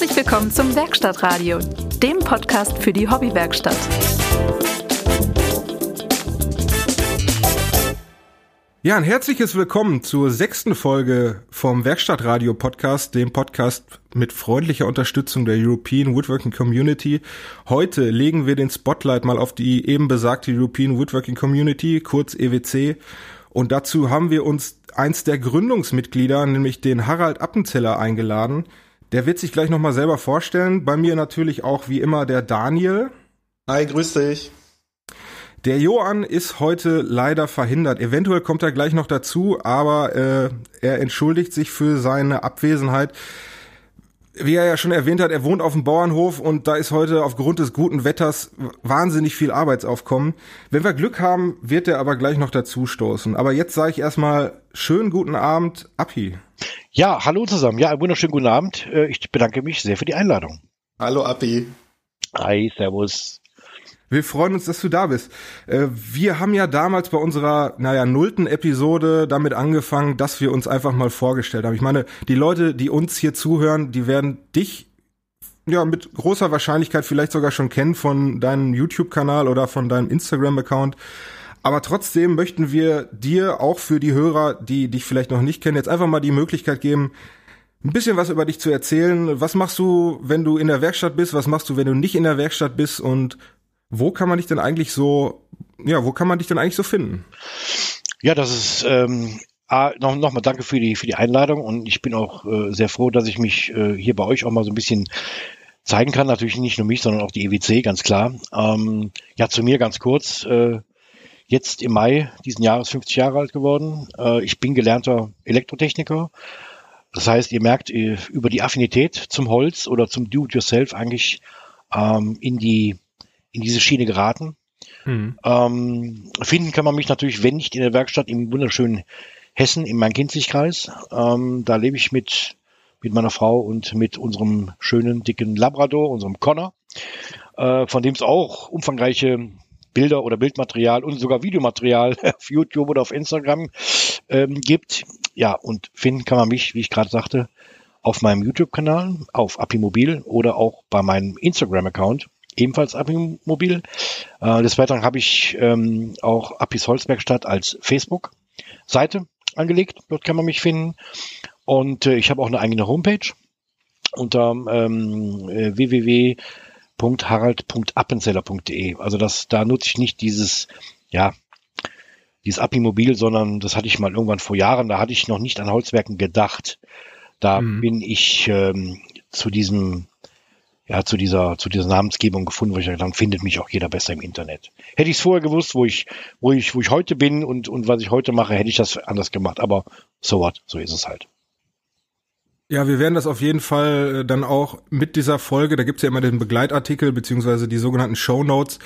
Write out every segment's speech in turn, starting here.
Herzlich willkommen zum Werkstattradio, dem Podcast für die Hobbywerkstatt. Ja, ein herzliches Willkommen zur sechsten Folge vom Werkstattradio Podcast, dem Podcast mit freundlicher Unterstützung der European Woodworking Community. Heute legen wir den Spotlight mal auf die eben besagte European Woodworking Community, kurz EWC. Und dazu haben wir uns eins der Gründungsmitglieder, nämlich den Harald Appenzeller, eingeladen. Der wird sich gleich nochmal selber vorstellen. Bei mir natürlich auch wie immer der Daniel. Hi, grüß dich. Der Johann ist heute leider verhindert. Eventuell kommt er gleich noch dazu, aber äh, er entschuldigt sich für seine Abwesenheit. Wie er ja schon erwähnt hat, er wohnt auf dem Bauernhof und da ist heute aufgrund des guten Wetters wahnsinnig viel Arbeitsaufkommen. Wenn wir Glück haben, wird er aber gleich noch dazu stoßen. Aber jetzt sage ich erstmal schönen guten Abend, Api. Ja, hallo zusammen. Ja, einen wunderschönen guten Abend. Äh, ich bedanke mich sehr für die Einladung. Hallo, Api. Hi, servus. Wir freuen uns, dass du da bist. Äh, wir haben ja damals bei unserer, naja, nullten Episode damit angefangen, dass wir uns einfach mal vorgestellt haben. Ich meine, die Leute, die uns hier zuhören, die werden dich ja mit großer Wahrscheinlichkeit vielleicht sogar schon kennen von deinem YouTube-Kanal oder von deinem Instagram-Account. Aber trotzdem möchten wir dir auch für die Hörer, die dich vielleicht noch nicht kennen, jetzt einfach mal die Möglichkeit geben, ein bisschen was über dich zu erzählen. Was machst du, wenn du in der Werkstatt bist? Was machst du, wenn du nicht in der Werkstatt bist? Und wo kann man dich denn eigentlich so, ja, wo kann man dich denn eigentlich so finden? Ja, das ist ähm, Ah, noch, noch mal danke für die, für die Einladung und ich bin auch äh, sehr froh, dass ich mich äh, hier bei euch auch mal so ein bisschen zeigen kann. Natürlich nicht nur mich, sondern auch die EWC, ganz klar. Ähm, ja, zu mir ganz kurz. Äh, jetzt im Mai diesen Jahres 50 Jahre alt geworden. Äh, ich bin gelernter Elektrotechniker. Das heißt, ihr merkt äh, über die Affinität zum Holz oder zum Do-it-yourself eigentlich ähm, in die in diese Schiene geraten. Mhm. Ähm, finden kann man mich natürlich, wenn nicht in der Werkstatt, im wunderschönen Hessen, im Main-Kinzig-Kreis. Ähm, da lebe ich mit, mit meiner Frau und mit unserem schönen, dicken Labrador, unserem Connor, äh, von dem es auch umfangreiche Bilder oder Bildmaterial und sogar Videomaterial auf YouTube oder auf Instagram ähm, gibt. Ja, und finden kann man mich, wie ich gerade sagte, auf meinem YouTube-Kanal, auf Apimobil oder auch bei meinem Instagram-Account ebenfalls Apimobil. Äh, des Weiteren habe ich ähm, auch Apis Holzwerkstatt als Facebook-Seite angelegt. Dort kann man mich finden. Und äh, ich habe auch eine eigene Homepage unter ähm, äh, www.harald.appenzeller.de. Also das, da nutze ich nicht dieses, ja, dieses Apimobil, sondern das hatte ich mal irgendwann vor Jahren, da hatte ich noch nicht an Holzwerken gedacht. Da mhm. bin ich ähm, zu diesem ja, zu dieser, zu dieser Namensgebung gefunden, wo ich dann findet mich auch jeder besser im Internet. Hätte ich es vorher gewusst, wo ich, wo ich, wo ich heute bin und, und was ich heute mache, hätte ich das anders gemacht. Aber so what, so ist es halt. Ja, wir werden das auf jeden Fall äh, dann auch mit dieser Folge, da gibt's ja immer den Begleitartikel beziehungsweise die sogenannten Show Notes,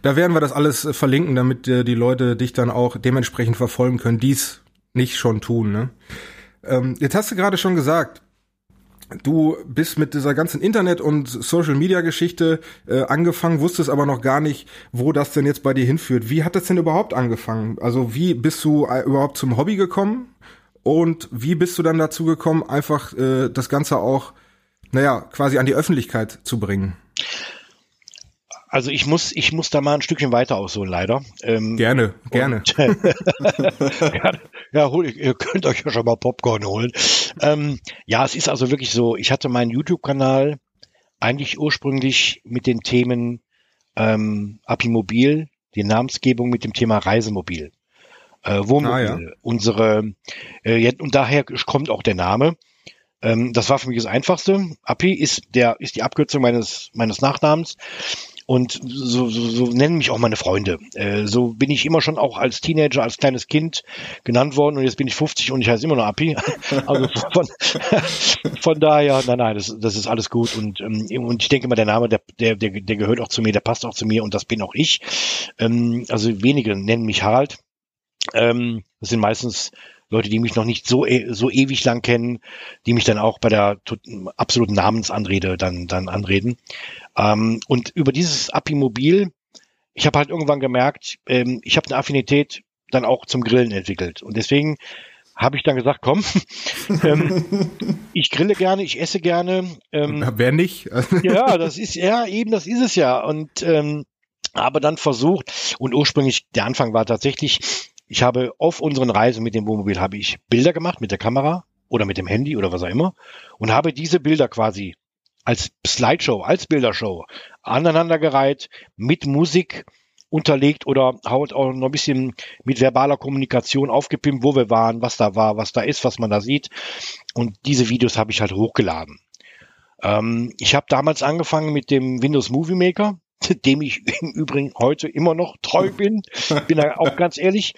da werden wir das alles äh, verlinken, damit äh, die Leute dich dann auch dementsprechend verfolgen können, dies nicht schon tun. Ne? Ähm, jetzt hast du gerade schon gesagt, Du bist mit dieser ganzen Internet- und Social-Media-Geschichte äh, angefangen, wusstest aber noch gar nicht, wo das denn jetzt bei dir hinführt. Wie hat das denn überhaupt angefangen? Also wie bist du äh, überhaupt zum Hobby gekommen? Und wie bist du dann dazu gekommen, einfach äh, das Ganze auch, naja, quasi an die Öffentlichkeit zu bringen? Also ich muss, ich muss da mal ein Stückchen weiter ausholen, leider. Ähm, gerne, gerne. Und, ja, ja, hol, ihr könnt euch ja schon mal Popcorn holen. Ähm, ja, es ist also wirklich so, ich hatte meinen YouTube-Kanal eigentlich ursprünglich mit den Themen ähm, Apimobil, die Namensgebung mit dem Thema Reisemobil. Äh, Wohnmobil. Ah, ja. Unsere, äh, und daher kommt auch der Name. Ähm, das war für mich das Einfachste. Api ist der, ist die Abkürzung meines, meines Nachnamens. Und so, so, so nennen mich auch meine Freunde. Äh, so bin ich immer schon auch als Teenager, als kleines Kind genannt worden und jetzt bin ich 50 und ich heiße immer noch Api. Also von, von daher, nein, nein, das, das ist alles gut und, ähm, und ich denke mal, der Name, der, der, der, der gehört auch zu mir, der passt auch zu mir und das bin auch ich. Ähm, also wenige nennen mich Harald. Ähm, das sind meistens Leute, die mich noch nicht so, e so ewig lang kennen, die mich dann auch bei der absoluten Namensanrede dann, dann anreden. Ähm, und über dieses Apimobil, ich habe halt irgendwann gemerkt, ähm, ich habe eine Affinität dann auch zum Grillen entwickelt. Und deswegen habe ich dann gesagt, komm, ähm, ich grille gerne, ich esse gerne. Ähm, Wer nicht? ja, das ist ja eben, das ist es ja. Und ähm, habe dann versucht und ursprünglich der Anfang war tatsächlich, ich habe auf unseren Reisen mit dem Wohnmobil habe ich Bilder gemacht mit der Kamera oder mit dem Handy oder was auch immer und habe diese Bilder quasi als Slideshow, als Bildershow aneinandergereiht mit Musik unterlegt oder haut auch noch ein bisschen mit verbaler Kommunikation aufgepimpt, wo wir waren, was da war, was da ist, was man da sieht. Und diese Videos habe ich halt hochgeladen. Ähm, ich habe damals angefangen mit dem Windows Movie Maker, dem ich im Übrigen heute immer noch treu bin. Bin da auch ganz ehrlich.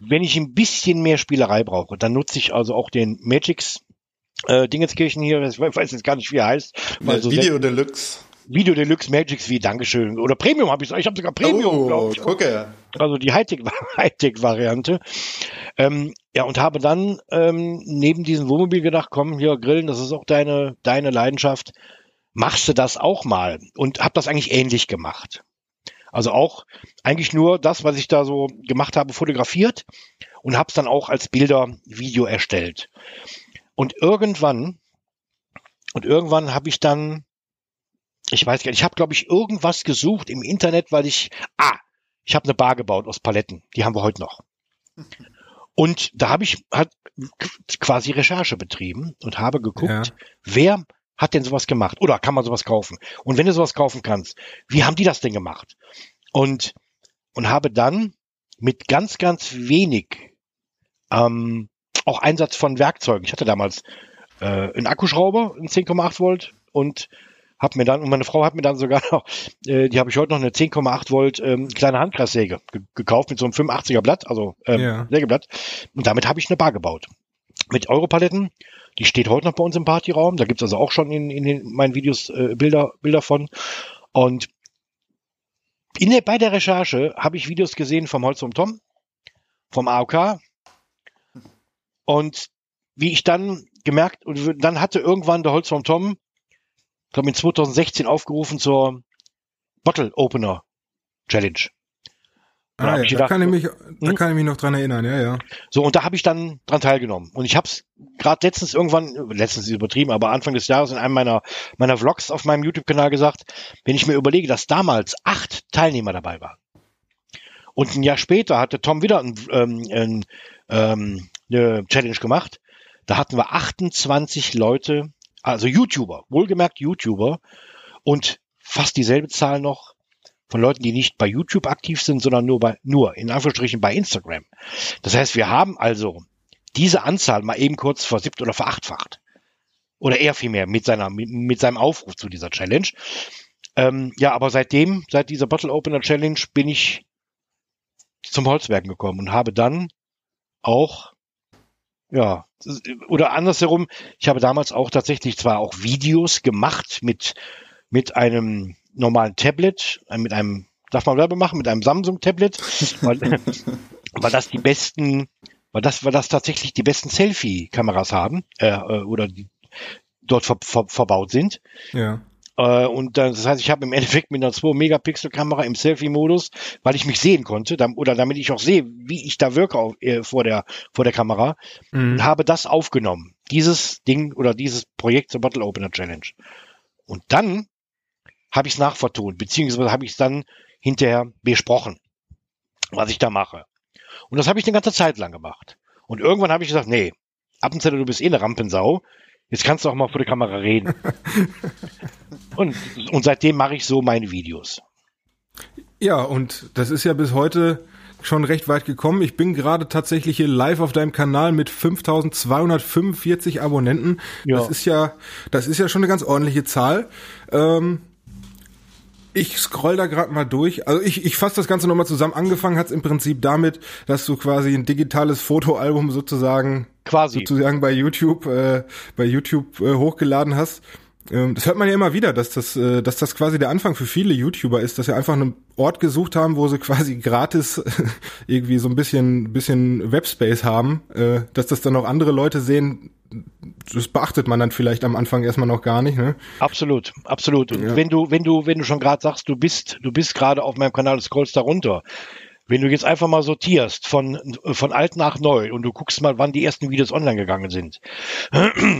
Wenn ich ein bisschen mehr Spielerei brauche, dann nutze ich also auch den Magix äh, Dingenskirchen hier, ich weiß jetzt gar nicht, wie er heißt. Ja, so Video Deluxe. Video Deluxe Magics wie Dankeschön. Oder Premium habe ich Ich habe sogar Premium, oh, ich. Gucke. Also die Hightech-Variante. ähm, ja, und habe dann ähm, neben diesem Wohnmobil gedacht, komm, hier grillen, das ist auch deine, deine Leidenschaft. Machst du das auch mal? Und habe das eigentlich ähnlich gemacht. Also auch eigentlich nur das, was ich da so gemacht habe, fotografiert und habe es dann auch als Bilder, Video erstellt. Und irgendwann, und irgendwann habe ich dann ich weiß gar nicht, ich habe, glaube ich, irgendwas gesucht im Internet, weil ich, ah, ich habe eine Bar gebaut aus Paletten, die haben wir heute noch. Und da habe ich halt quasi Recherche betrieben und habe geguckt, ja. wer hat denn sowas gemacht oder kann man sowas kaufen? Und wenn du sowas kaufen kannst, wie haben die das denn gemacht? Und, und habe dann mit ganz, ganz wenig ähm, auch Einsatz von Werkzeugen. Ich hatte damals äh, einen Akkuschrauber, einen 10,8 Volt und hab mir dann, und meine Frau hat mir dann sogar noch, äh, die habe ich heute noch eine 10,8 Volt ähm, kleine Handkreissäge gekauft mit so einem 85er Blatt, also ähm, ja. Sägeblatt. Und damit habe ich eine Bar gebaut. Mit Europaletten. Die steht heute noch bei uns im Partyraum. Da gibt's also auch schon in, in den, meinen Videos äh, Bilder, Bilder von. Und in der, bei der Recherche habe ich Videos gesehen vom Holz vom Tom, vom AOK. Und wie ich dann gemerkt, und dann hatte irgendwann der Holz vom Tom ich glaube in 2016 aufgerufen zur Bottle Opener Challenge. Ah, ja, gedacht, da, kann ich mich, da hm? kann ich mich noch dran erinnern, ja, ja. So, und da habe ich dann dran teilgenommen. Und ich habe es gerade letztens irgendwann, letztens ist übertrieben, aber Anfang des Jahres in einem meiner, meiner Vlogs auf meinem YouTube-Kanal gesagt, wenn ich mir überlege, dass damals acht Teilnehmer dabei waren. Und ein Jahr später hatte Tom wieder ein, ähm, ein, ähm, eine Challenge gemacht. Da hatten wir 28 Leute also YouTuber, wohlgemerkt YouTuber und fast dieselbe Zahl noch von Leuten, die nicht bei YouTube aktiv sind, sondern nur bei, nur in Anführungsstrichen bei Instagram. Das heißt, wir haben also diese Anzahl mal eben kurz versiebt oder verachtfacht. Oder eher vielmehr mit seiner, mit, mit seinem Aufruf zu dieser Challenge. Ähm, ja, aber seitdem, seit dieser Bottle Opener Challenge bin ich zum Holzwerken gekommen und habe dann auch ja, oder andersherum, ich habe damals auch tatsächlich zwar auch Videos gemacht mit, mit einem normalen Tablet, äh, mit einem, darf man Werbe machen, mit einem Samsung-Tablet, weil, weil das die besten, weil das, weil das tatsächlich die besten Selfie-Kameras haben, äh, äh oder die dort ver, ver, verbaut sind. Ja. Äh, und das heißt, ich habe im Endeffekt mit einer 2-Megapixel-Kamera im Selfie-Modus, weil ich mich sehen konnte, oder damit ich auch sehe, wie ich da wirke auf, äh, vor, der, vor der Kamera, mhm. habe das aufgenommen. Dieses Ding oder dieses Projekt zur Bottle Opener Challenge. Und dann habe ich es nachvertont, beziehungsweise habe ich es dann hinterher besprochen, was ich da mache. Und das habe ich eine ganze Zeit lang gemacht. Und irgendwann habe ich gesagt, nee, zu, du bist eh eine Rampensau. Jetzt kannst du auch mal vor der Kamera reden. und, und seitdem mache ich so meine Videos. Ja, und das ist ja bis heute schon recht weit gekommen. Ich bin gerade tatsächlich hier live auf deinem Kanal mit 5245 Abonnenten. Ja. Das ist ja, das ist ja schon eine ganz ordentliche Zahl. Ähm, ich scroll da gerade mal durch. Also ich, ich fasse das Ganze nochmal zusammen. Angefangen hat es im Prinzip damit, dass du quasi ein digitales Fotoalbum sozusagen quasi sozusagen bei YouTube äh, bei YouTube äh, hochgeladen hast. Ähm, das hört man ja immer wieder, dass das, äh, dass das quasi der Anfang für viele YouTuber ist, dass sie einfach einen Ort gesucht haben, wo sie quasi gratis irgendwie so ein bisschen, bisschen Webspace haben, äh, dass das dann auch andere Leute sehen. Das beachtet man dann vielleicht am Anfang erstmal noch gar nicht, ne? Absolut, absolut. Und ja. wenn du, wenn du, wenn du schon gerade sagst, du bist, du bist gerade auf meinem Kanal, scrollst da runter wenn du jetzt einfach mal sortierst von, von alt nach neu und du guckst mal, wann die ersten Videos online gegangen sind.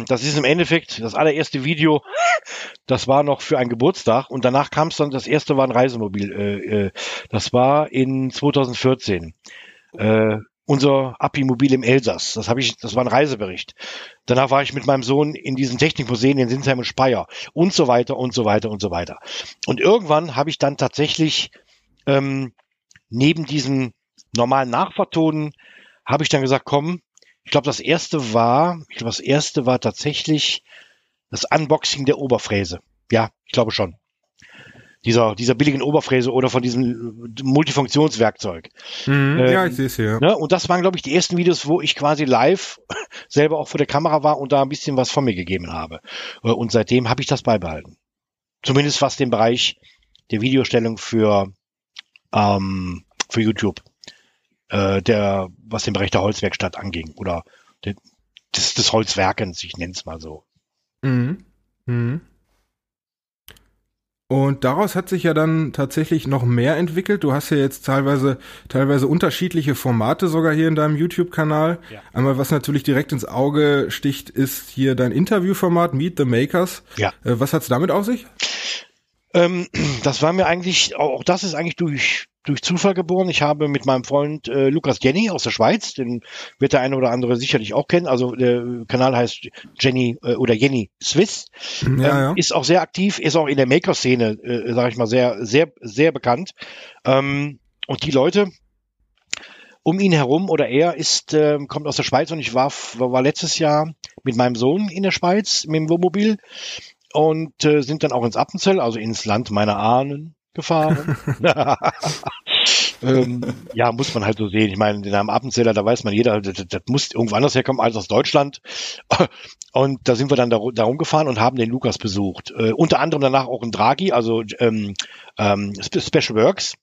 Das ist im Endeffekt das allererste Video, das war noch für einen Geburtstag und danach kam es dann, das erste war ein Reisemobil. Äh, äh, das war in 2014. Äh, unser Api-Mobil im Elsass. Das habe ich, das war ein Reisebericht. Danach war ich mit meinem Sohn in diesen Technikmuseen in Sinsheim und Speyer und so weiter und so weiter und so weiter. Und irgendwann habe ich dann tatsächlich ähm, neben diesem normalen Nachvertonen habe ich dann gesagt, komm, ich glaube, das erste war, ich glaube, das erste war tatsächlich das Unboxing der Oberfräse. Ja, ich glaube schon. Dieser, dieser billigen Oberfräse oder von diesem Multifunktionswerkzeug. Mhm, Ähm, ja, ich sehe es hier. Ne? Und das waren, glaube ich, die ersten Videos, wo ich quasi live selber auch vor der Kamera war und da ein bisschen was von mir gegeben habe. Äh, Und seitdem habe ich das beibehalten. Zumindest was den Bereich der Videostellung für, ähm, für YouTube, äh, der, was den Bereich der Holzwerkstatt anging oder de, des, des Holzwerkens, ich nenne es mal so. Mhm. Mhm. Und daraus hat sich ja dann tatsächlich noch mehr entwickelt. Du hast ja jetzt teilweise, teilweise unterschiedliche Formate sogar hier in deinem YouTube-Kanal. Ja. Einmal, was natürlich direkt ins Auge sticht, ist hier dein Interviewformat Meet the Makers. Ja. Äh, was hat's damit auf sich? Ähm, das war mir eigentlich, auch das ist eigentlich durch, durch Zufall geboren. Ich habe mit meinem Freund äh, Lukas Jenny aus der Schweiz, den wird der eine oder andere sicherlich auch kennen. Also der Kanal heißt Jenny äh, oder Jenny Swiss. Ja, ähm, ja. Ist auch sehr aktiv, ist auch in der Maker-Szene, äh, sage ich mal, sehr, sehr, sehr bekannt. Ähm, und die Leute um ihn herum oder er ist, äh, kommt aus der Schweiz und ich war, war letztes Jahr mit meinem Sohn in der Schweiz mit dem Wohnmobil und äh, sind dann auch ins Appenzell, also ins Land meiner Ahnen gefahren. ähm, ja, muss man halt so sehen. Ich meine, den Namen Appenzeller, da weiß man jeder, das, das muss irgendwo anders herkommen als aus Deutschland. Und da sind wir dann da, da rumgefahren und haben den Lukas besucht. Äh, unter anderem danach auch ein Draghi, also ähm, ähm, Spe- Special Works.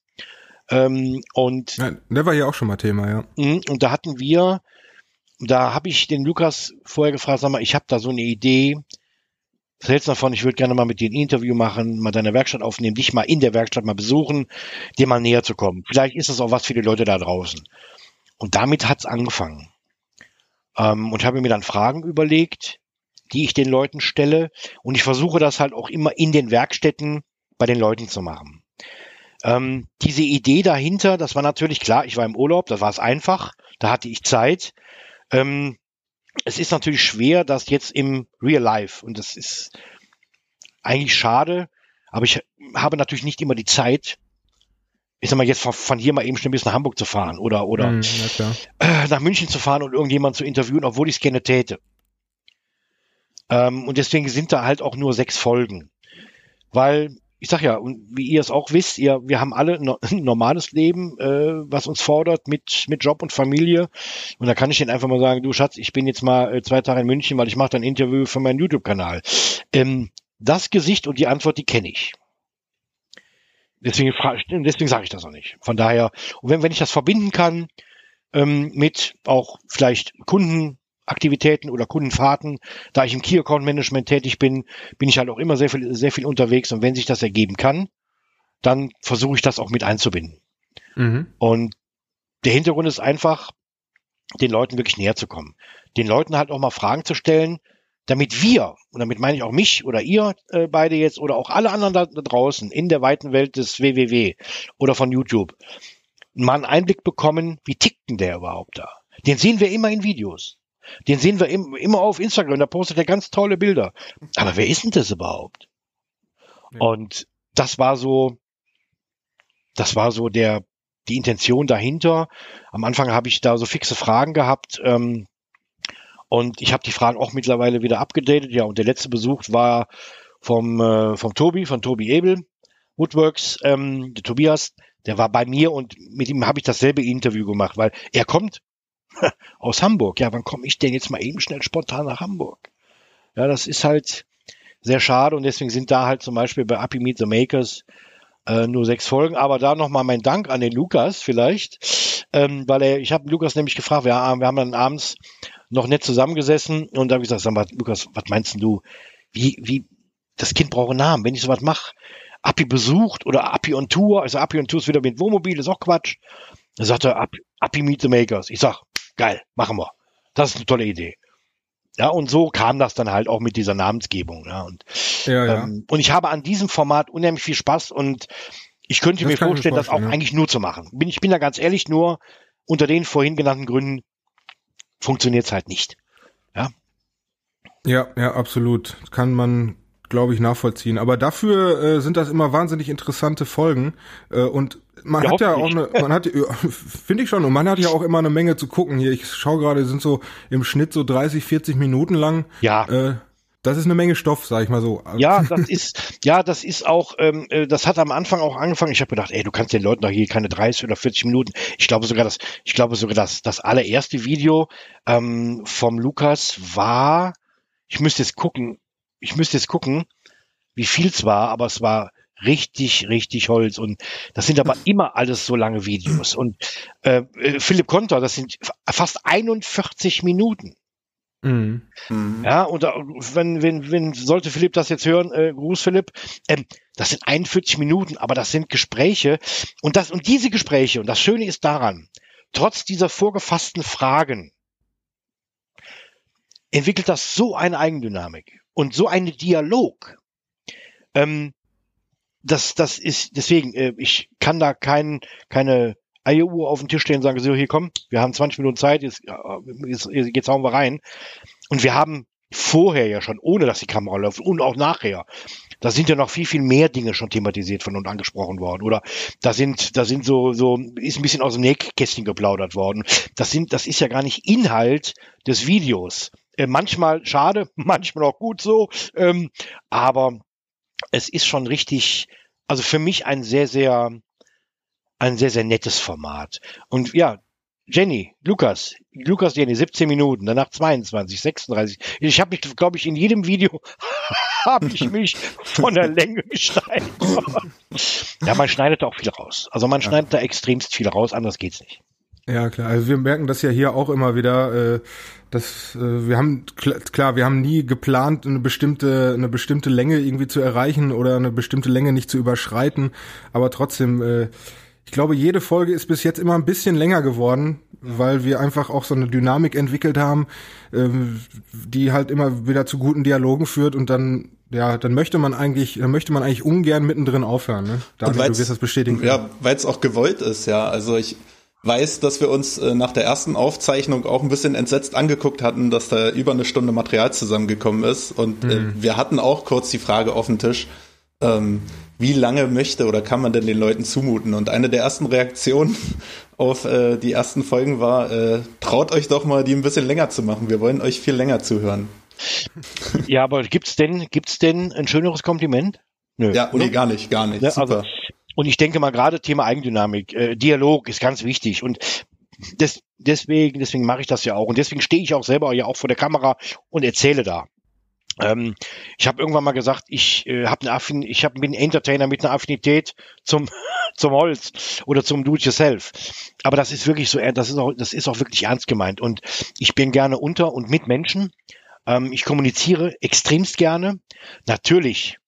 Ähm, und Ja, der war hier auch schon mal Thema, ja. Mhm, Und da hatten wir, da habe ich den Lukas vorher gefragt, sag mal, ich habe da so eine Idee. Was hältst du davon? Ich würde gerne mal mit dir ein Interview machen, mal deine Werkstatt aufnehmen, dich mal in der Werkstatt mal besuchen, dir mal näher zu kommen. Vielleicht ist das auch was für die Leute da draußen. Und damit hat's angefangen. Ähm, und habe mir dann Fragen überlegt, die ich den Leuten stelle. Und ich versuche das halt auch immer in den Werkstätten bei den Leuten zu machen. Ähm, diese Idee dahinter, das war natürlich klar, ich war im Urlaub, da war es einfach, da hatte ich Zeit. Ähm, es ist natürlich schwer, das jetzt im Real Life, und das ist eigentlich schade, aber ich habe natürlich nicht immer die Zeit, ich sag mal, jetzt von, hier mal eben schnell bis nach Hamburg zu fahren oder, oder äh, nach München zu fahren und irgendjemand zu interviewen, obwohl ich es gerne täte. Ähm, und deswegen sind da halt auch nur sechs Folgen. Weil, ich sag ja, und wie ihr es auch wisst, ihr, wir haben alle no, ein normales Leben, äh, was uns fordert mit, mit Job und Familie. Und da kann ich denen einfach mal sagen, du Schatz, ich bin jetzt mal äh, zwei Tage in München, weil ich mache ein Interview für meinen YouTube-Kanal. Ähm, das Gesicht und die Antwort, die kenne ich. Deswegen, deswegen sage ich das auch nicht. Von daher, und wenn, wenn ich das verbinden kann ähm, mit auch vielleicht Kundenaktivitäten oder Kundenfahrten, da ich im Key Account Management tätig bin, bin ich halt auch immer sehr viel, sehr viel unterwegs und wenn sich das ergeben kann, dann versuche ich das auch mit einzubinden. Mhm. Und der Hintergrund ist einfach, den Leuten wirklich näher zu kommen. Den Leuten halt auch mal Fragen zu stellen, damit wir, und damit meine ich auch mich oder ihr äh, beide jetzt oder auch alle anderen da draußen in der weiten Welt des WWW oder von YouTube, mal einen Einblick bekommen, wie tickt denn der überhaupt da? Den sehen wir immer in Videos. Den sehen wir im, immer auf Instagram, da postet er ganz tolle Bilder. Aber wer ist denn das überhaupt? Ja. Und das war so, das war so der, die Intention dahinter. Am Anfang habe ich da so fixe Fragen gehabt. Ähm, und ich habe die Fragen auch mittlerweile wieder abgedatet. Ja, und der letzte Besuch war vom, äh, vom Tobi, von Tobi Ebel, Woodworks, ähm, der Tobias, der war bei mir und mit ihm habe ich dasselbe Interview gemacht, weil er kommt aus Hamburg. Ja, wann komme ich denn jetzt mal eben schnell spontan nach Hamburg? Ja, das ist halt sehr schade und deswegen sind da halt zum Beispiel bei Happy Meet the Makers äh, nur sechs Folgen. Aber da nochmal mein Dank an den Lukas vielleicht, ähm, weil er, ich habe Lukas nämlich gefragt, wir, haben- wir haben dann abends noch nett zusammengesessen und da habe ich gesagt, sag mal, Lukas, was meinst du? Wie, wie, das Kind braucht einen Namen, wenn ich sowas mache. Appi besucht oder Appi on Tour, also Appi on Tour ist wieder mit Wohnmobil, ist auch Quatsch. Da sagt er, Up, Uppy Meet the Makers. Ich sag, geil, machen wir. Das ist eine tolle Idee. Ja, und so kam das dann halt auch mit dieser Namensgebung. Ja, und, Ja, ja. ähm, und ich habe an diesem Format unheimlich viel Spaß und ich könnte Das mir vorstellen, das auch ja. eigentlich nur zu machen. Bin, ich bin da ganz ehrlich, nur unter den vorhin genannten Gründen funktioniert es halt nicht. Ja, ja, absolut. Kann man, glaube ich, nachvollziehen. Aber dafür äh, sind das immer wahnsinnig interessante Folgen. Äh, und man Ja, hat ja auch eine, man hat, finde ich schon, und man hat ja auch immer eine Menge zu gucken hier. Ich schaue gerade, sind so im Schnitt so 30, 40 Minuten lang. Ja, Äh, das ist eine Menge Stoff, sag ich mal so. Ja, das ist, ja, das ist auch, ähm, äh, das hat am Anfang auch angefangen. Ich habe gedacht, ey, du kannst den Leuten doch hier keine 30 oder 40 Minuten. Ich glaube sogar, das, ich glaube sogar, dass das allererste Video ähm, vom Lukas war, ich müsste jetzt gucken, ich müsste jetzt gucken, wie viel es war, aber es war richtig, richtig Holz und das sind aber immer alles so lange Videos und äh, äh, Philipp Konter, das sind fast 41 Minuten. Mhm. Mhm. Ja, und da, wenn, wenn, wenn, sollte Philipp das jetzt hören, äh, Gruß Philipp, ähm, das sind 41 Minuten, aber das sind Gespräche und das, und diese Gespräche, und das Schöne ist daran, trotz dieser vorgefassten Fragen, entwickelt das so eine Eigendynamik und so einen Dialog. Ähm, das, das ist, deswegen, äh, ich kann da kein, keine Eieruhr auf den Tisch stellen und sagen, so, hier komm, wir haben 20 Minuten Zeit, jetzt, äh, jetzt, jetzt hauen wir rein. Und wir haben vorher ja schon, ohne dass die Kamera läuft und auch nachher, da sind ja noch viel, viel mehr Dinge schon thematisiert von und angesprochen worden. Oder da sind, da sind so, so, ist ein bisschen aus dem Nähkästchen geplaudert worden. Das sind, das ist ja gar nicht Inhalt des Videos. Äh, manchmal schade, manchmal auch gut so. Ähm, aber es ist schon richtig, also für mich ein sehr, sehr, ein sehr, sehr nettes Format. Und ja, Jenny, Lukas, Lukas Jenny, 17 Minuten, danach 22, 36. Ich habe mich, glaube ich, in jedem Video habe ich mich von der Länge gesteigert. ja, man schneidet da auch viel raus. Also man schneidet da extremst viel raus, anders geht's nicht. Ja, klar. Also wir merken das ja hier auch immer wieder, äh, dass äh, wir haben kl klar, wir haben nie geplant, eine bestimmte eine bestimmte Länge irgendwie zu erreichen oder eine bestimmte Länge nicht zu überschreiten, aber trotzdem äh, ich glaube, jede Folge ist bis jetzt immer ein bisschen länger geworden, weil wir einfach auch so eine Dynamik entwickelt haben, ähm, die halt immer wieder zu guten Dialogen führt und dann ja, dann möchte man eigentlich, dann möchte man eigentlich ungern mittendrin aufhören. Ne? Weil's- du wirst das bestätigen. können. Ja, weil es auch gewollt ist, ja. Also ich weiß, dass wir uns äh, nach der ersten Aufzeichnung auch ein bisschen entsetzt angeguckt hatten, dass da über eine Stunde Material zusammengekommen ist. Und Mhm. äh, wir hatten auch kurz die Frage auf dem Tisch, ähm, wie lange möchte oder kann man denn den Leuten zumuten? Und eine der ersten Reaktionen auf äh, die ersten Folgen war, äh, traut euch doch mal, die ein bisschen länger zu machen. Wir wollen euch viel länger zuhören. Ja, aber gibt's denn, gibt's denn ein schöneres Kompliment? Nö. Ja, oder? nee, gar nicht, gar nicht. Ja, Super. also, und ich denke mal gerade Thema Eigendynamik, äh, Dialog ist ganz wichtig und des, deswegen, deswegen mache ich das ja auch und deswegen stehe ich auch selber ja auch vor der Kamera und erzähle da. Ähm, ich habe irgendwann mal gesagt, ich äh, habe eine Affin ich hab, bin Entertainer mit einer Affinität zum zum Holz oder zum Do-it-yourself. Aber das ist wirklich so, äh, das ist auch, das ist auch wirklich ernst gemeint und ich bin gerne unter und mit Menschen. Ähm, ich kommuniziere extremst gerne. Natürlich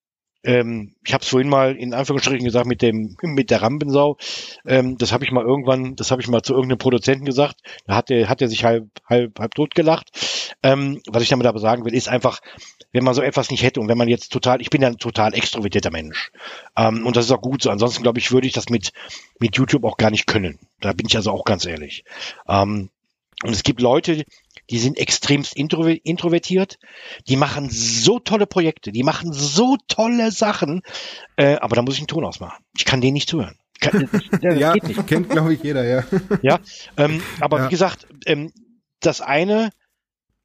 ähm, ich habe es vorhin mal in Anführungsstrichen gesagt mit dem mit der Rampensau. Ähm, das habe ich mal irgendwann, das habe ich mal zu irgendeinem Produzenten gesagt. Da hat er hat er sich halb halb halb tot gelacht. Ähm, was ich damit aber sagen will, ist einfach, wenn man so etwas nicht hätte und wenn man jetzt total, ich bin ja ein total extrovertierter Mensch ähm, und das ist auch gut so. Ansonsten glaube ich, würde ich das mit mit YouTube auch gar nicht können. Da bin ich also auch ganz ehrlich. Ähm, und es gibt Leute, die sind extremst introver- introvertiert, die machen so tolle Projekte, die machen so tolle Sachen, äh, aber da muss ich einen Ton ausmachen. Ich kann denen nicht zuhören. Kann, das, das ja, geht nicht. kennt glaube ich jeder, ja. Ja, ähm, aber Ja. wie gesagt, ähm, das eine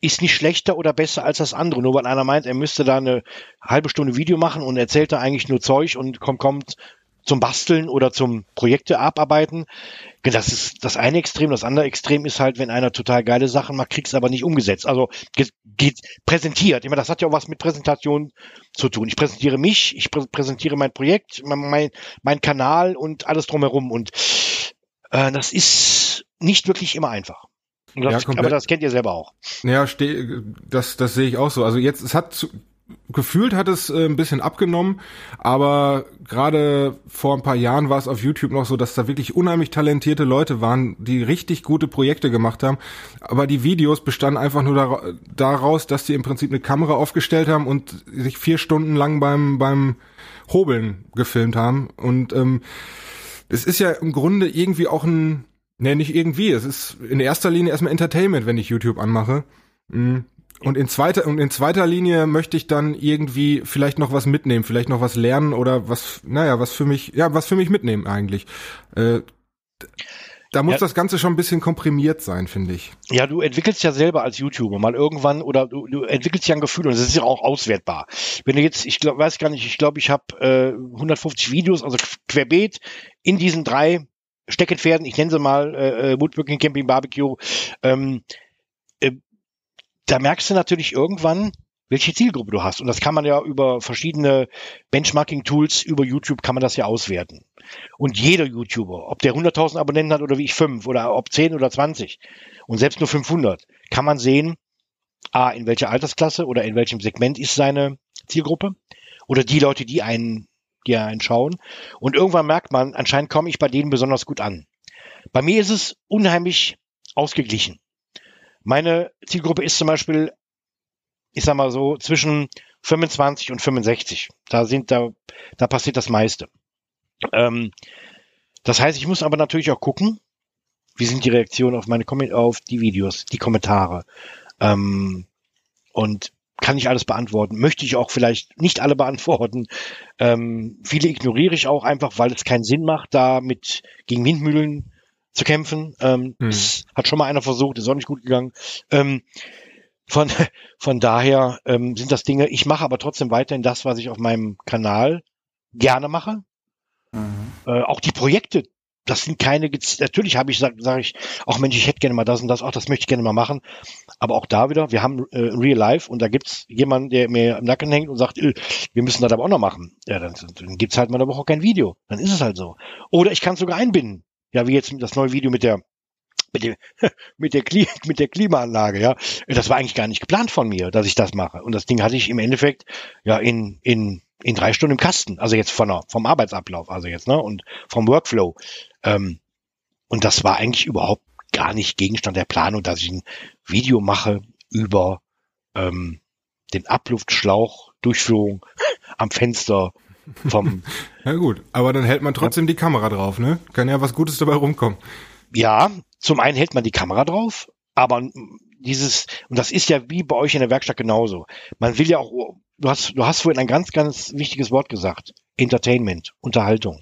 ist nicht schlechter oder besser als das andere. Nur weil einer meint, er müsste da eine halbe Stunde Video machen und erzählt da eigentlich nur Zeug und kommt, kommt zum Basteln oder zum Projekte abarbeiten. Das ist das eine Extrem. Das andere Extrem ist halt, wenn einer total geile Sachen macht, kriegt's aber nicht umgesetzt. Also geht, präsentiert. Ich meine, das hat ja auch was mit Präsentation zu tun. Ich präsentiere mich, ich prä präsentiere mein Projekt, mein, mein, Kanal und alles drumherum. Und äh, das ist nicht wirklich immer einfach. Das, Ja, aber das kennt ihr selber auch. Ja, das, das sehe ich auch so. Also jetzt, es hat zu, gefühlt hat es äh, ein bisschen abgenommen, aber gerade vor ein paar Jahren war es auf YouTube noch so, dass da wirklich unheimlich talentierte Leute waren, die richtig gute Projekte gemacht haben. Aber die Videos bestanden einfach nur daraus, dass die im Prinzip eine Kamera aufgestellt haben und sich vier Stunden lang beim beim Hobeln gefilmt haben. Und ähm, es ist ja im Grunde irgendwie auch ein, ne, nicht irgendwie, es ist in erster Linie erstmal Entertainment, wenn ich YouTube anmache. Mhm. Und in zweiter und in zweiter Linie möchte ich dann irgendwie vielleicht noch was mitnehmen, vielleicht noch was lernen oder was, naja, was für mich, ja, was für mich mitnehmen eigentlich. Äh, da muss ja. das Ganze schon ein bisschen komprimiert sein, finde ich. Ja, du entwickelst ja selber als YouTuber mal irgendwann oder du, du entwickelst ja ein Gefühl und es ist ja auch auswertbar. Wenn du jetzt, ich glaub, weiß gar nicht, ich glaube, ich habe äh, 150 Videos, also querbeet in diesen drei Steckenpferden, ich nenne sie mal äh, äh, Woodworking, Camping, Barbecue. Ähm, äh, da merkst du natürlich irgendwann, welche Zielgruppe du hast. Und das kann man ja über verschiedene Benchmarking-Tools über YouTube kann man das ja auswerten. Und jeder YouTuber, ob der 100.000 Abonnenten hat oder wie ich fünf oder ob 10 oder 20 und selbst nur 500, kann man sehen, A, in welcher Altersklasse oder in welchem Segment ist seine Zielgruppe oder die Leute, die einen, die einen schauen. Und irgendwann merkt man, anscheinend komme ich bei denen besonders gut an. Bei mir ist es unheimlich ausgeglichen. Meine Zielgruppe ist zum Beispiel ich sag mal so, zwischen 25 und 65. Da sind, da, da passiert das meiste. Ähm, das heißt, ich muss aber natürlich auch gucken, wie sind die Reaktionen auf meine auf die Videos, die Kommentare. Ähm, und kann ich alles beantworten? Möchte ich auch vielleicht nicht alle beantworten. Ähm, viele ignoriere ich auch einfach, weil es keinen Sinn macht, da mit gegen Windmühlen zu kämpfen. Ähm, hm. Das hat schon mal einer versucht, ist auch nicht gut gegangen. Ähm, von, von daher ähm, sind das Dinge, ich mache aber trotzdem weiterhin das, was ich auf meinem Kanal gerne mache. Mhm. Äh, auch die Projekte, das sind keine, natürlich habe ich, sage sag ich, auch Mensch, ich hätte gerne mal das und das, auch das möchte ich gerne mal machen. Aber auch da wieder, wir haben äh, Real Life und da gibt's jemanden, der mir im Nacken hängt und sagt, wir müssen das aber auch noch machen. Ja, dann, dann gibt's halt mal eine Woche kein Video. Dann ist es halt so. Oder ich kann es sogar einbinden. Ja, wie jetzt das neue Video mit der mit, dem, mit, der Kli mit der Klimaanlage, ja. Das war eigentlich gar nicht geplant von mir, dass ich das mache. Und das Ding hatte ich im Endeffekt ja in, in, in drei Stunden im Kasten. Also jetzt von der, vom Arbeitsablauf, also jetzt, ne? Und vom Workflow. Ähm, und das war eigentlich überhaupt gar nicht Gegenstand der Planung, dass ich ein Video mache über ähm, den Abluftschlauch, Durchführung am Fenster vom. Na gut, aber dann hält man trotzdem die Kamera drauf, ne? Kann ja was Gutes dabei rumkommen. Ja, zum einen hält man die Kamera drauf, aber dieses, und das ist ja wie bei euch in der Werkstatt genauso. Man will ja auch, du hast, du hast vorhin ein ganz, ganz wichtiges Wort gesagt. Entertainment, Unterhaltung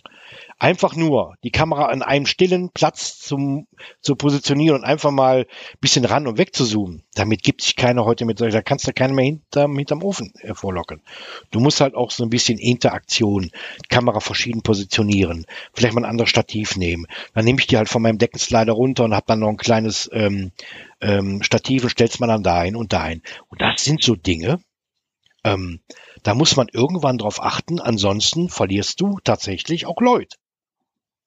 einfach nur die Kamera an einem stillen Platz zum, zu positionieren und einfach mal ein bisschen ran und weg zu zoomen. Damit gibt sich keiner heute mit, da kannst du keinen mehr hinterm, hinterm Ofen hervorlocken. Du musst halt auch so ein bisschen Interaktion, Kamera verschieden positionieren, vielleicht mal ein anderes Stativ nehmen. Dann nehme ich die halt von meinem Deckenslider runter und habe dann noch ein kleines ähm, ähm, Stativ und stell's mal dann dahin und dahin. Und das sind so Dinge, ähm, da muss man irgendwann drauf achten, ansonsten verlierst du tatsächlich auch Leute.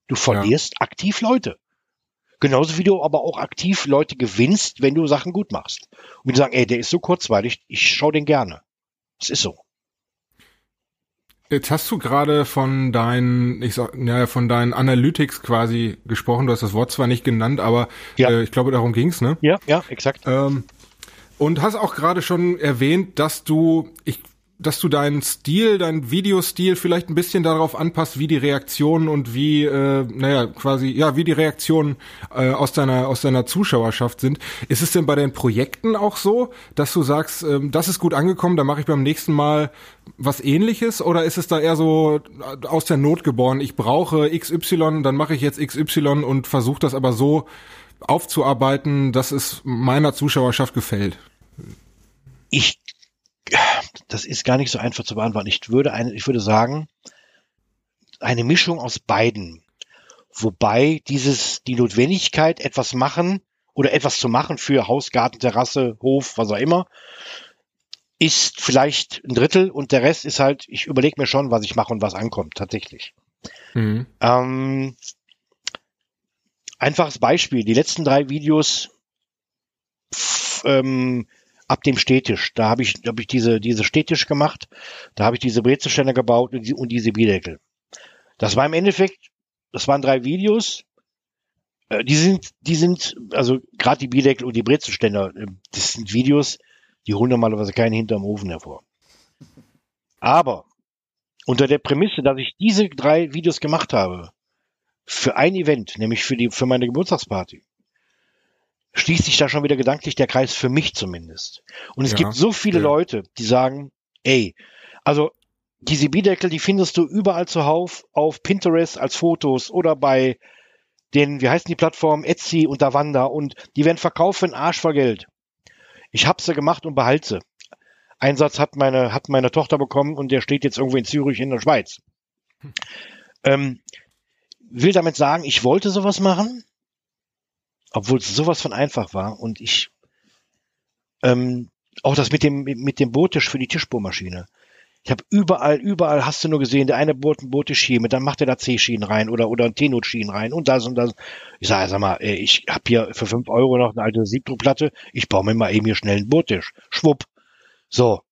Du verlierst ja. aktiv Leute. Genauso wie du aber auch aktiv Leute gewinnst, wenn du Sachen gut machst. Und die sagen, ey, der ist so kurzweilig, ich schau den gerne. Es ist so. Jetzt hast du gerade von deinen, ich sag, ja, von deinen Analytics quasi gesprochen. Du hast das Wort zwar nicht genannt, aber ja. äh, ich glaube, darum ging's, ne? Ja, ja, exakt. Ähm, und hast auch gerade schon erwähnt, dass du, ich dass du deinen Stil, deinen Videostil vielleicht ein bisschen darauf anpasst, wie die Reaktionen und wie, äh, naja, quasi, ja, wie die Reaktionen äh, aus deiner aus deiner Zuschauerschaft sind. Ist es denn bei den Projekten auch so, dass du sagst, äh, das ist gut angekommen, da mache ich beim nächsten Mal was ähnliches oder ist es da eher so äh, aus der Not geboren, ich brauche XY, dann mache ich jetzt XY und versuche das aber so aufzuarbeiten, dass es meiner Zuschauerschaft gefällt? Ich das ist gar nicht so einfach zu beantworten. Ich würde eine, ich würde sagen, eine Mischung aus beiden. Wobei dieses, die Notwendigkeit, etwas machen oder etwas zu machen für Haus, Garten, Terrasse, Hof, was auch immer, ist vielleicht ein Drittel und der Rest ist halt, ich überlege mir schon, was ich mache und was ankommt, tatsächlich. Mhm. Ähm, einfaches Beispiel, die letzten drei Videos ähm, ab dem Stehtisch. Da habe ich, hab ich diese, diese Stehtisch gemacht, da habe ich diese Brezelständer gebaut und, die, und diese Bierdeckel. Das war im Endeffekt, das waren drei Videos. Äh, die sind, die sind, also gerade die Bierdeckel und die Brezelständer, äh, das sind Videos, die holen normalerweise keinen hinterm Ofen hervor. Aber unter der Prämisse, dass ich diese drei Videos gemacht habe, für ein Event, nämlich für die, für meine Geburtstagsparty, schließt sich da schon wieder gedanklich der Kreis für mich zumindest. Und es ja, gibt so viele ja. Leute, die sagen, ey, also diese Bideckel, die findest du überall zuhauf auf Pinterest als Fotos oder bei den, wie heißen die Plattformen, Etsy und Davanda und die werden verkauft für einen Arsch voll Geld. Ich hab sie gemacht und behalte sie. Einsatz hat meine, hat meine Tochter bekommen und der steht jetzt irgendwo in Zürich in der Schweiz. Hm. Ähm, will damit sagen, ich wollte sowas machen, obwohl es sowas von einfach war und ich ähm, auch das mit dem mit dem Boottisch für die Tischbohrmaschine. Ich habe überall, überall hast du nur gesehen, der eine bohrt einen Boottisch-Schiene, dann macht er da C-Schienen rein oder oder ein T-Not-Schienen rein und das und das. Ich sage, sag mal, ich habe hier für fünf Euro noch eine alte Siebdruckplatte, ich baue mir mal eben hier schnell einen Boottisch. Schwupp. So.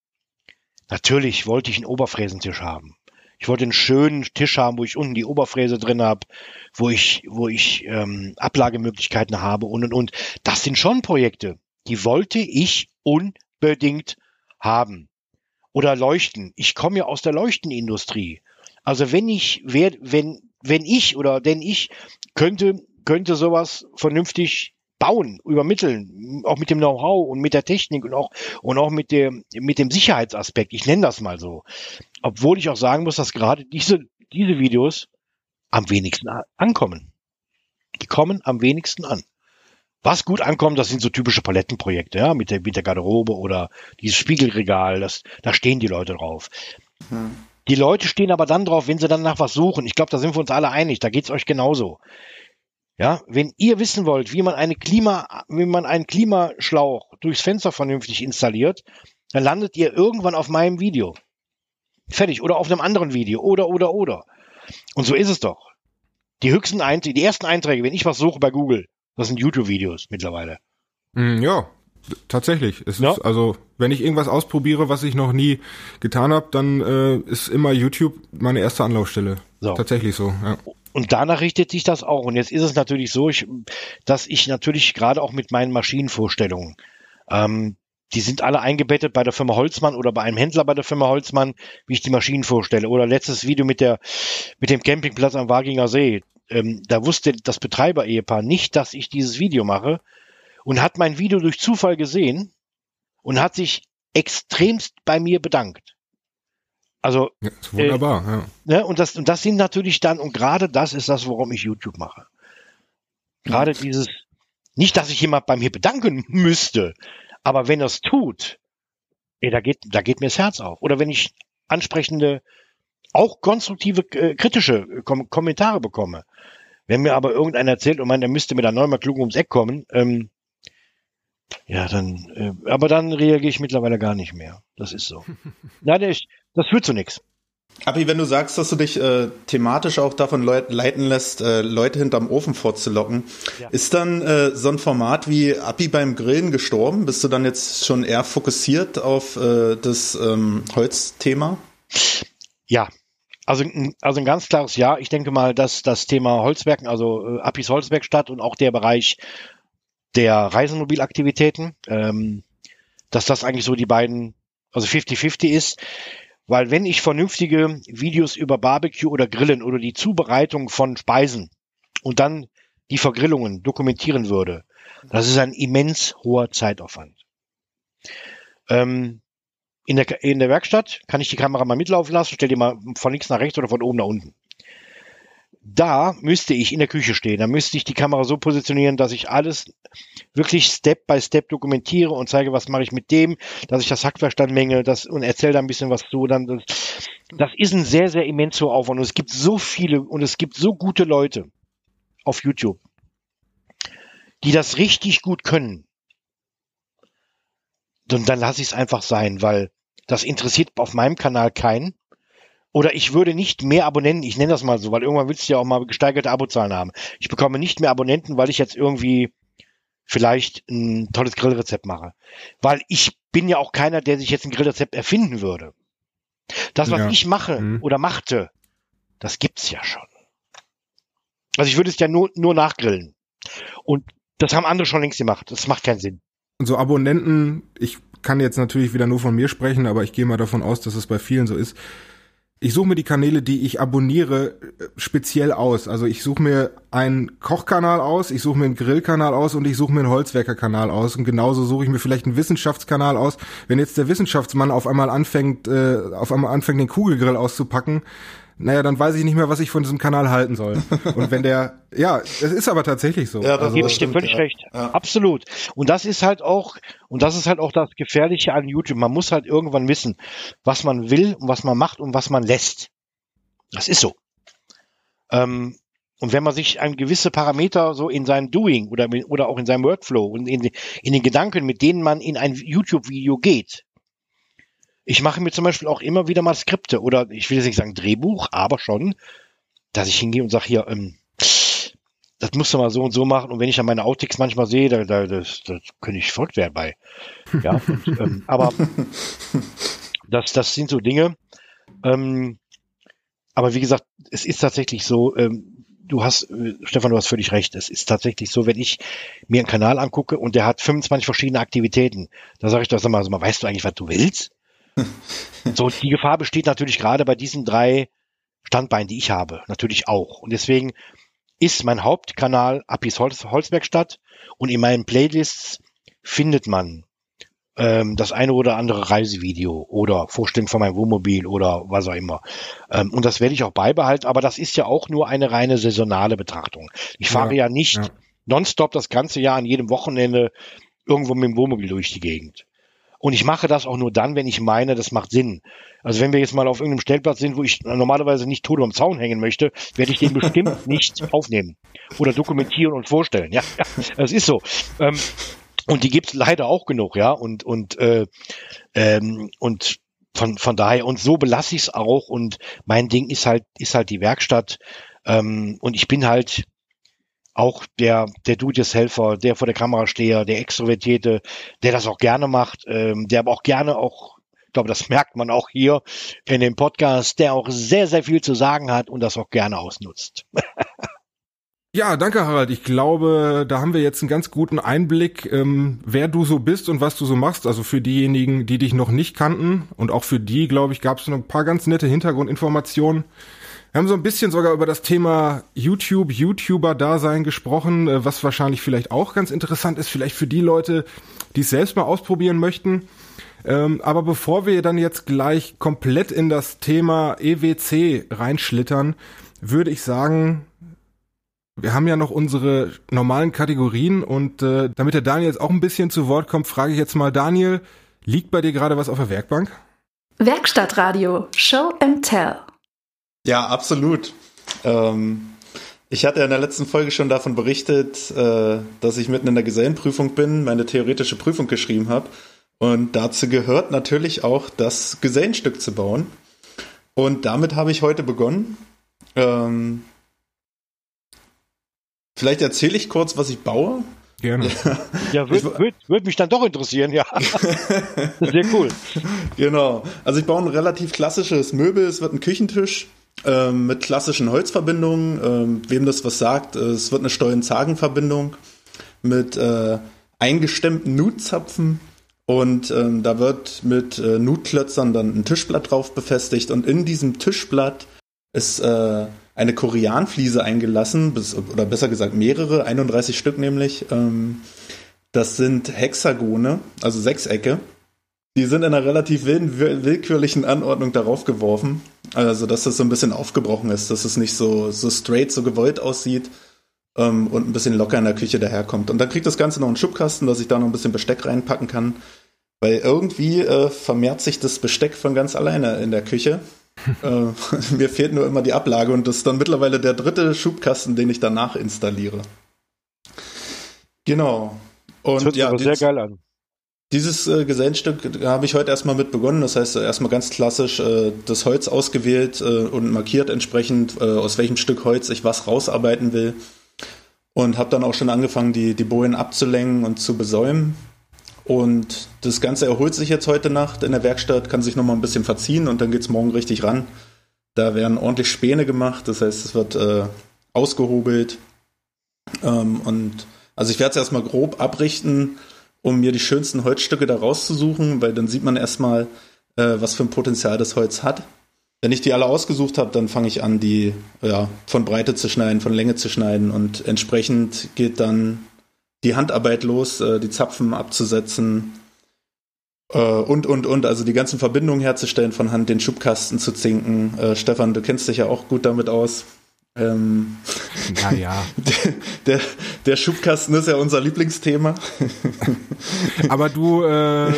Natürlich wollte ich einen Oberfräsentisch haben. Ich wollte einen schönen Tisch haben, wo ich unten die Oberfräse drin habe, wo ich, wo ich ähm, Ablagemöglichkeiten habe und und und. Das sind schon Projekte, die wollte ich unbedingt haben. Oder leuchten. Ich komme ja aus der Leuchtenindustrie. Also wenn ich, wer, wenn, wenn ich oder denn ich könnte, könnte sowas vernünftig bauen, übermitteln, auch mit dem Know-how und mit der Technik und auch, und auch mit dem, mit dem Sicherheitsaspekt. Ich nenne das mal so. Obwohl ich auch sagen muss, dass gerade diese, diese Videos am wenigsten ankommen. Die kommen am wenigsten an. Was gut ankommt, das sind so typische Palettenprojekte, ja, mit der, mit der Garderobe oder dieses Spiegelregal, das, da stehen die Leute drauf. Hm. Die Leute stehen aber dann drauf, wenn sie dann nach was suchen. Ich glaube, da sind wir uns alle einig, da geht's euch genauso. Ja, wenn ihr wissen wollt, wie man eine Klima, wie man einen Klimaschlauch durchs Fenster vernünftig installiert, dann landet ihr irgendwann auf meinem Video. Fertig. Oder auf einem anderen Video. Oder, oder, oder. Und so ist es doch. Die höchsten Einträge, die ersten Einträge, wenn ich was suche bei Google, das sind YouTube-Videos mittlerweile. Mm, ja, tatsächlich. Es ja. ist also, wenn ich irgendwas ausprobiere, was ich noch nie getan habe, dann äh, ist immer YouTube meine erste Anlaufstelle. So. Tatsächlich so. Ja. Und danach richtet sich das auch. Und jetzt ist es natürlich so, ich, dass ich natürlich gerade auch mit meinen Maschinenvorstellungen, ähm, die sind alle eingebettet bei der Firma Holzmann oder bei einem Händler bei der Firma Holzmann, wie ich die Maschinen vorstelle. Oder letztes Video mit der, mit dem Campingplatz am Waginger See. Ähm, da wusste das Betreiber-Ehepaar nicht, dass ich dieses Video mache und hat mein Video durch Zufall gesehen und hat sich extremst bei mir bedankt. Also ja, wunderbar, äh, ja. Ne, und das und das sind natürlich dann und gerade das ist das, warum ich YouTube mache. Gerade ja. dieses nicht, dass sich jemand bei mir bedanken müsste, aber wenn er es tut, ey, da geht da geht mir das Herz auf. Oder wenn ich ansprechende, auch konstruktive, äh, kritische äh, Kom Kommentare bekomme. Wenn mir aber irgendeiner erzählt, und meint, er müsste mir da neunmal klug ums Eck kommen, ähm, ja, dann, äh, aber dann reagiere ich mittlerweile gar nicht mehr. Das ist so. Nein, ich, das führt zu nichts. Abi, wenn du sagst, dass du dich äh, thematisch auch davon leiten lässt, äh, Leute hinterm Ofen vorzulocken, ja. ist dann äh, so ein Format wie Abi beim Grillen gestorben? Bist du dann jetzt schon eher fokussiert auf äh, das ähm, Holzthema? Ja, also, also ein ganz klares Ja. Ich denke mal, dass das Thema Holzwerken, also äh, Apis Holzwerkstatt und auch der Bereich der Reisemobilaktivitäten, ähm, dass das eigentlich so die beiden, also 50-50 ist. Weil wenn ich vernünftige Videos über Barbecue oder Grillen oder die Zubereitung von Speisen und dann die Vergrillungen dokumentieren würde, das ist ein immens hoher Zeitaufwand. Ähm, in, der, in der Werkstatt kann ich die Kamera mal mitlaufen lassen, stell die mal von links nach rechts oder von oben nach unten da müsste ich in der Küche stehen. Da müsste ich die Kamera so positionieren, dass ich alles wirklich Step by Step dokumentiere und zeige, was mache ich mit dem, dass ich das Hackfleisch dann menge das, und erzähle da ein bisschen was zu. Dann, das, das ist ein sehr, sehr immenser Aufwand. Und es gibt so viele und es gibt so gute Leute auf YouTube, die das richtig gut können. Und dann lasse ich es einfach sein, weil das interessiert auf meinem Kanal keinen. Oder ich würde nicht mehr Abonnenten, ich nenne das mal so, weil irgendwann willst du ja auch mal gesteigerte Abozahlen haben. Ich bekomme nicht mehr Abonnenten, weil ich jetzt irgendwie vielleicht ein tolles Grillrezept mache. Weil ich bin ja auch keiner, der sich jetzt ein Grillrezept erfinden würde. Das, was Ja. ich mache Mhm. oder machte, das gibt's ja schon. Also ich würde es ja nur, nur nachgrillen. Und das haben andere schon längst gemacht. Das macht keinen Sinn. so Abonnenten, ich kann jetzt natürlich wieder nur von mir sprechen, aber ich gehe mal davon aus, dass es bei vielen so ist. Ich suche mir die Kanäle, die ich abonniere, äh, speziell aus. Also ich suche mir einen Kochkanal aus, ich suche mir einen Grillkanal aus und ich suche mir einen Holzwerkerkanal aus. Und genauso suche ich mir vielleicht einen Wissenschaftskanal aus. Wenn jetzt der Wissenschaftsmann auf einmal anfängt, äh, auf einmal anfängt, den Kugelgrill auszupacken, naja, dann weiß ich nicht mehr, was ich von diesem Kanal halten soll. Und wenn der, ja, es ist aber tatsächlich so. Ja, das also, Gebe dir völlig ja. recht. Ja. Absolut. Und das ist halt auch, und das ist halt auch das Gefährliche an YouTube. Man muss halt irgendwann wissen, was man will und was man macht und was man lässt. Das ist so. Ähm, und wenn man sich ein gewisse Parameter so in seinem Doing oder, oder auch in seinem Workflow und in, in den Gedanken, mit denen man in ein YouTube-Video geht, ich mache mir zum Beispiel auch immer wieder mal Skripte oder ich will jetzt nicht sagen Drehbuch, aber schon, dass ich hingehe und sage hier, ähm, das musst du mal so und so machen. Und wenn ich dann meine Outtakes manchmal sehe, da, da das, das könnte ich verrückt werden bei. Ja, und, ähm, aber das, das sind so Dinge. Ähm, aber wie gesagt, es ist tatsächlich so, ähm, du hast, äh, Stefan, du hast völlig recht. Es ist tatsächlich so, wenn ich mir einen Kanal angucke und der hat 25 verschiedene Aktivitäten, da sage ich doch, sag mal, sag mal, weißt du eigentlich, was du willst? so, die Gefahr besteht natürlich gerade bei diesen drei Standbeinen, die ich habe, natürlich auch. Und deswegen ist mein Hauptkanal Apis Holz, Holzwerkstatt und in meinen Playlists findet man ähm, das eine oder andere Reisevideo oder Vorstellung von meinem Wohnmobil oder was auch immer. Ähm, und das werde ich auch beibehalten, aber das ist ja auch nur eine reine saisonale Betrachtung. Ich fahre ja, nicht ja. nonstop das ganze Jahr an jedem Wochenende irgendwo mit dem Wohnmobil durch die Gegend. Und ich mache das auch nur dann, wenn ich meine, das macht Sinn. Also wenn wir jetzt mal auf irgendeinem Stellplatz sind, wo ich normalerweise nicht tot am Zaun hängen möchte, werde ich den bestimmt nicht aufnehmen oder dokumentieren und vorstellen. Ja, ja das ist so. Ähm, und die gibt's leider auch genug, ja. Und und äh, ähm, und von von daher und so belasse ich es auch. Und mein Ding ist halt ist halt die Werkstatt. Ähm, und ich bin halt auch der, der Do-it-yourselfer, der vor der Kamera steher, der Extrovertierte, der das auch gerne macht, ähm, der aber auch gerne auch, ich glaube, das merkt man auch hier in dem Podcast, der auch sehr, sehr viel zu sagen hat und das auch gerne ausnutzt. Ja, danke Harald. Ich glaube, da haben wir jetzt einen ganz guten Einblick, ähm, wer du so bist und was du so machst. Also für diejenigen, die dich noch nicht kannten und auch für die, glaube ich, gab es noch ein paar ganz nette Hintergrundinformationen. Wir haben so ein bisschen sogar über das Thema YouTube, YouTuber-Dasein gesprochen, äh, was wahrscheinlich vielleicht auch ganz interessant ist, vielleicht für die Leute, die es selbst mal ausprobieren möchten. Ähm, aber bevor wir dann jetzt gleich komplett in das Thema EWC reinschlittern, würde ich sagen, wir haben ja noch unsere normalen Kategorien und äh, damit der Daniel jetzt auch ein bisschen zu Wort kommt, frage ich jetzt mal Daniel, liegt bei dir gerade was auf der Werkbank? Werkstattradio, Show and Tell. Ja, absolut. Ähm, ich hatte ja in der letzten Folge schon davon berichtet, äh, dass ich mitten in der Gesellenprüfung bin, meine theoretische Prüfung geschrieben habe. Und dazu gehört natürlich auch das Gesellenstück zu bauen. Und damit habe ich heute begonnen. Ähm, vielleicht erzähle ich kurz, was ich baue. Gerne. Ja, würde würd, würd mich dann doch interessieren, ja. Sehr cool. Genau. Also ich baue ein relativ klassisches Möbel. Es wird ein Küchentisch ähm, mit klassischen Holzverbindungen. Ähm, wem das was sagt, äh, es wird eine Stollen-Zagen-Verbindung mit äh, eingestemmten Nutzapfen. Und ähm, da wird mit äh, Nutklötzern dann ein Tischblatt drauf befestigt. Und in diesem Tischblatt ist äh, eine Koreanfliese eingelassen, bis, oder besser gesagt mehrere, 31 Stück nämlich. Ähm, das sind Hexagone, also Sechsecke. Die sind in einer relativ willkürlichen Anordnung darauf geworfen. Also, dass das so ein bisschen aufgebrochen ist, dass es nicht so, so straight, so gewollt aussieht ähm, und ein bisschen locker in der Küche daherkommt. Und dann kriegt das Ganze noch einen Schubkasten, dass ich da noch ein bisschen Besteck reinpacken kann. Weil irgendwie äh, vermehrt sich das Besteck von ganz alleine in der Küche. äh, mir fehlt nur immer die Ablage und das ist dann mittlerweile der dritte Schubkasten, den ich danach installiere. Genau. Das Und hört sich ja, aber sehr geil an. Dieses äh, Gesellenstück da habe ich heute erstmal mit begonnen. Das heißt, äh, erstmal ganz klassisch äh, das Holz ausgewählt äh, und markiert entsprechend, äh, aus welchem Stück Holz ich was rausarbeiten will. Und habe dann auch schon angefangen, die, die Bojen abzulängen und zu besäumen. Und das Ganze erholt sich jetzt heute Nacht in der Werkstatt, kann sich nochmal ein bisschen verziehen und dann geht's morgen richtig ran. Da werden ordentlich Späne gemacht, das heißt, es wird äh, ausgehobelt. Ähm, und also ich werde es erstmal grob abrichten, um mir die schönsten Holzstücke da rauszusuchen, weil dann sieht man erstmal, äh, was für ein Potenzial das Holz hat. Wenn ich die alle ausgesucht habe, dann fange ich an, die ja, von Breite zu schneiden, von Länge zu schneiden und entsprechend geht dann die Handarbeit los, äh, die Zapfen abzusetzen äh, und, und, und, also die ganzen Verbindungen herzustellen von Hand, den Schubkasten zu zinken. Äh, Stefan, du kennst dich ja auch gut damit aus. Ähm, naja. Der, der, der Schubkasten ist ja unser Lieblingsthema. Aber du, äh,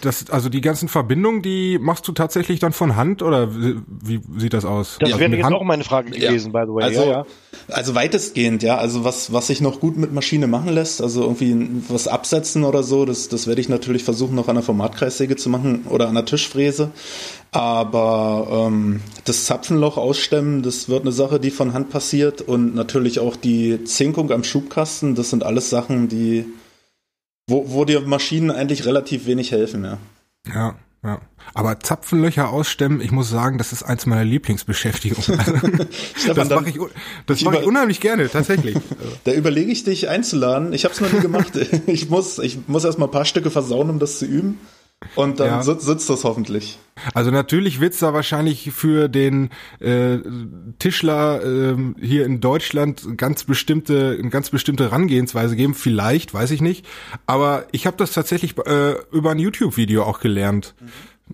das, also die ganzen Verbindungen, die machst du tatsächlich dann von Hand oder wie, wie sieht das aus? Das also wäre jetzt Hand? auch meine Frage gewesen, ja. by the way. Also, ja, ja. also weitestgehend, ja. Also was, was sich noch gut mit Maschine machen lässt, also irgendwie was absetzen oder so, das, das werde ich natürlich versuchen, noch an der Formatkreissäge zu machen oder an der Tischfräse. Aber ähm, das Zapfenloch ausstemmen, das wird eine Sache, die von Hand passiert. Und natürlich auch die Zinkung am Schubkasten, das sind alles Sachen, die wo, wo dir Maschinen eigentlich relativ wenig helfen, ja. Ja, ja. Aber Zapfenlöcher ausstemmen, ich muss sagen, das ist eins meiner Lieblingsbeschäftigungen. das mache ich, das mach ich unheimlich gerne, tatsächlich. Da überlege ich dich einzuladen. Ich habe es noch nie gemacht. Ich muss, ich muss erst mal ein paar Stücke versauen, um das zu üben. Und dann ja. sitzt das hoffentlich. Also natürlich wird's da wahrscheinlich für den äh, Tischler äh, hier in Deutschland ganz bestimmte, eine ganz bestimmte Herangehensweise geben. Vielleicht, weiß ich nicht. Aber ich habe das tatsächlich äh, über ein YouTube-Video auch gelernt.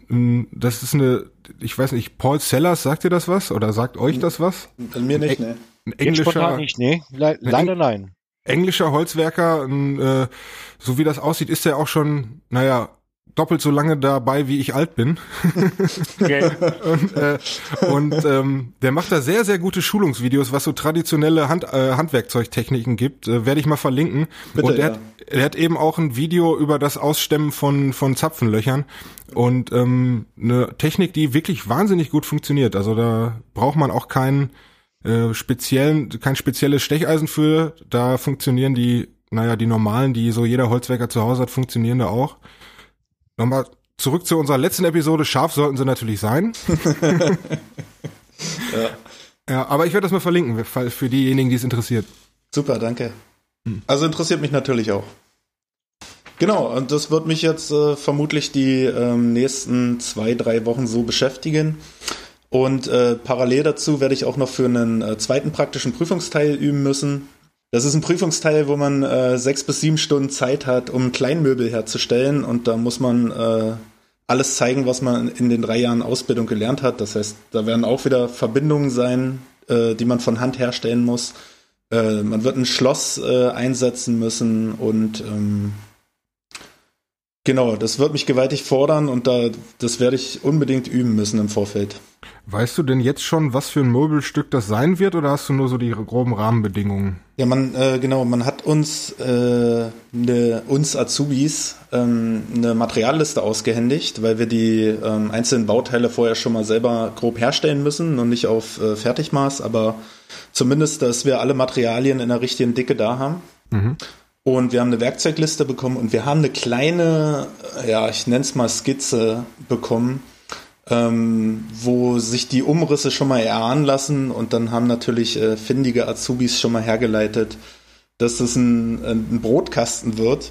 Mhm. Das ist eine, ich weiß nicht, Paul Sellers, sagt ihr das was? Oder sagt euch das was? Mir nicht, ne. Ein englischer, nicht, nee. Le leider nein. Englischer Holzwerker, ein, äh, so wie das aussieht, ist er auch schon, naja, doppelt so lange dabei, wie ich alt bin. Okay. und äh, und ähm, der macht da sehr, sehr gute Schulungsvideos, was so traditionelle Hand, äh, Handwerkzeugtechniken gibt. Äh, Werde ich mal verlinken. Bitte, und er, ja. hat, er hat eben auch ein Video über das Ausstemmen von, von Zapfenlöchern. Und ähm, eine Technik, die wirklich wahnsinnig gut funktioniert. Also da braucht man auch keinen äh, speziellen, kein spezielles Stecheisen für. Da funktionieren die, naja, die normalen, die so jeder Holzwerker zu Hause hat, funktionieren da auch. Nochmal zurück zu unserer letzten Episode. Scharf sollten sie natürlich sein. ja. ja, aber ich werde das mal verlinken, für diejenigen, die es interessiert. Super, danke. Also interessiert mich natürlich auch. Genau, und das wird mich jetzt äh, vermutlich die ähm, nächsten zwei, drei Wochen so beschäftigen. Und äh, parallel dazu werde ich auch noch für einen äh, zweiten praktischen Prüfungsteil üben müssen. Das ist ein Prüfungsteil, wo man äh, sechs bis sieben Stunden Zeit hat, um Kleinmöbel herzustellen. Und da muss man äh, alles zeigen, was man in den drei Jahren Ausbildung gelernt hat. Das heißt, da werden auch wieder Verbindungen sein, äh, die man von Hand herstellen muss. Äh, man wird ein Schloss äh, einsetzen müssen und ähm, genau, das wird mich gewaltig fordern und da, das werde ich unbedingt üben müssen im Vorfeld. Weißt du denn jetzt schon, was für ein Möbelstück das sein wird, oder hast du nur so die groben Rahmenbedingungen? Ja, man äh, genau, man hat uns äh, ne, uns Azubis ähm, eine Materialliste ausgehändigt, weil wir die ähm, einzelnen Bauteile vorher schon mal selber grob herstellen müssen und nicht auf äh, Fertigmaß, aber zumindest, dass wir alle Materialien in der richtigen Dicke da haben. Mhm. Und wir haben eine Werkzeugliste bekommen und wir haben eine kleine, ja, ich nenne es mal Skizze bekommen, ähm, wo sich die Umrisse schon mal erahnen lassen und dann haben natürlich äh, findige Azubis schon mal hergeleitet, dass es ein, ein Brotkasten wird.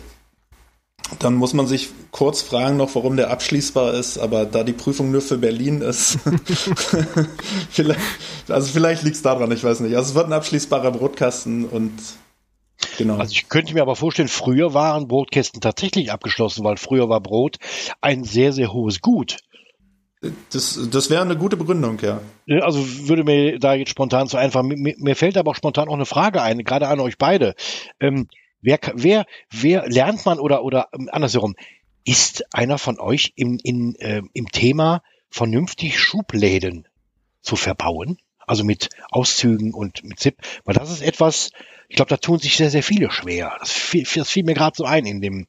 Dann muss man sich kurz fragen noch, warum der abschließbar ist, aber da die Prüfung nur für Berlin ist, vielleicht, also vielleicht liegt es daran, ich weiß nicht. Also es wird ein abschließbarer Brotkasten und Genau. Also ich könnte mir aber vorstellen, früher waren Brotkästen tatsächlich abgeschlossen, weil früher war Brot ein sehr, sehr hohes Gut. Das, das wäre eine gute Begründung, ja. Also würde mir da jetzt spontan zu einfach. Mir, mir fällt aber auch spontan auch eine Frage ein, gerade an euch beide. Ähm, wer, wer, wer lernt man oder oder ähm, andersherum? Ist einer von euch im, in, äh, im Thema vernünftig Schubläden zu verbauen? Also mit Auszügen und mit Zip, weil das ist etwas, ich glaube, da tun sich sehr, sehr viele schwer. Das fiel, das fiel mir gerade so ein in dem,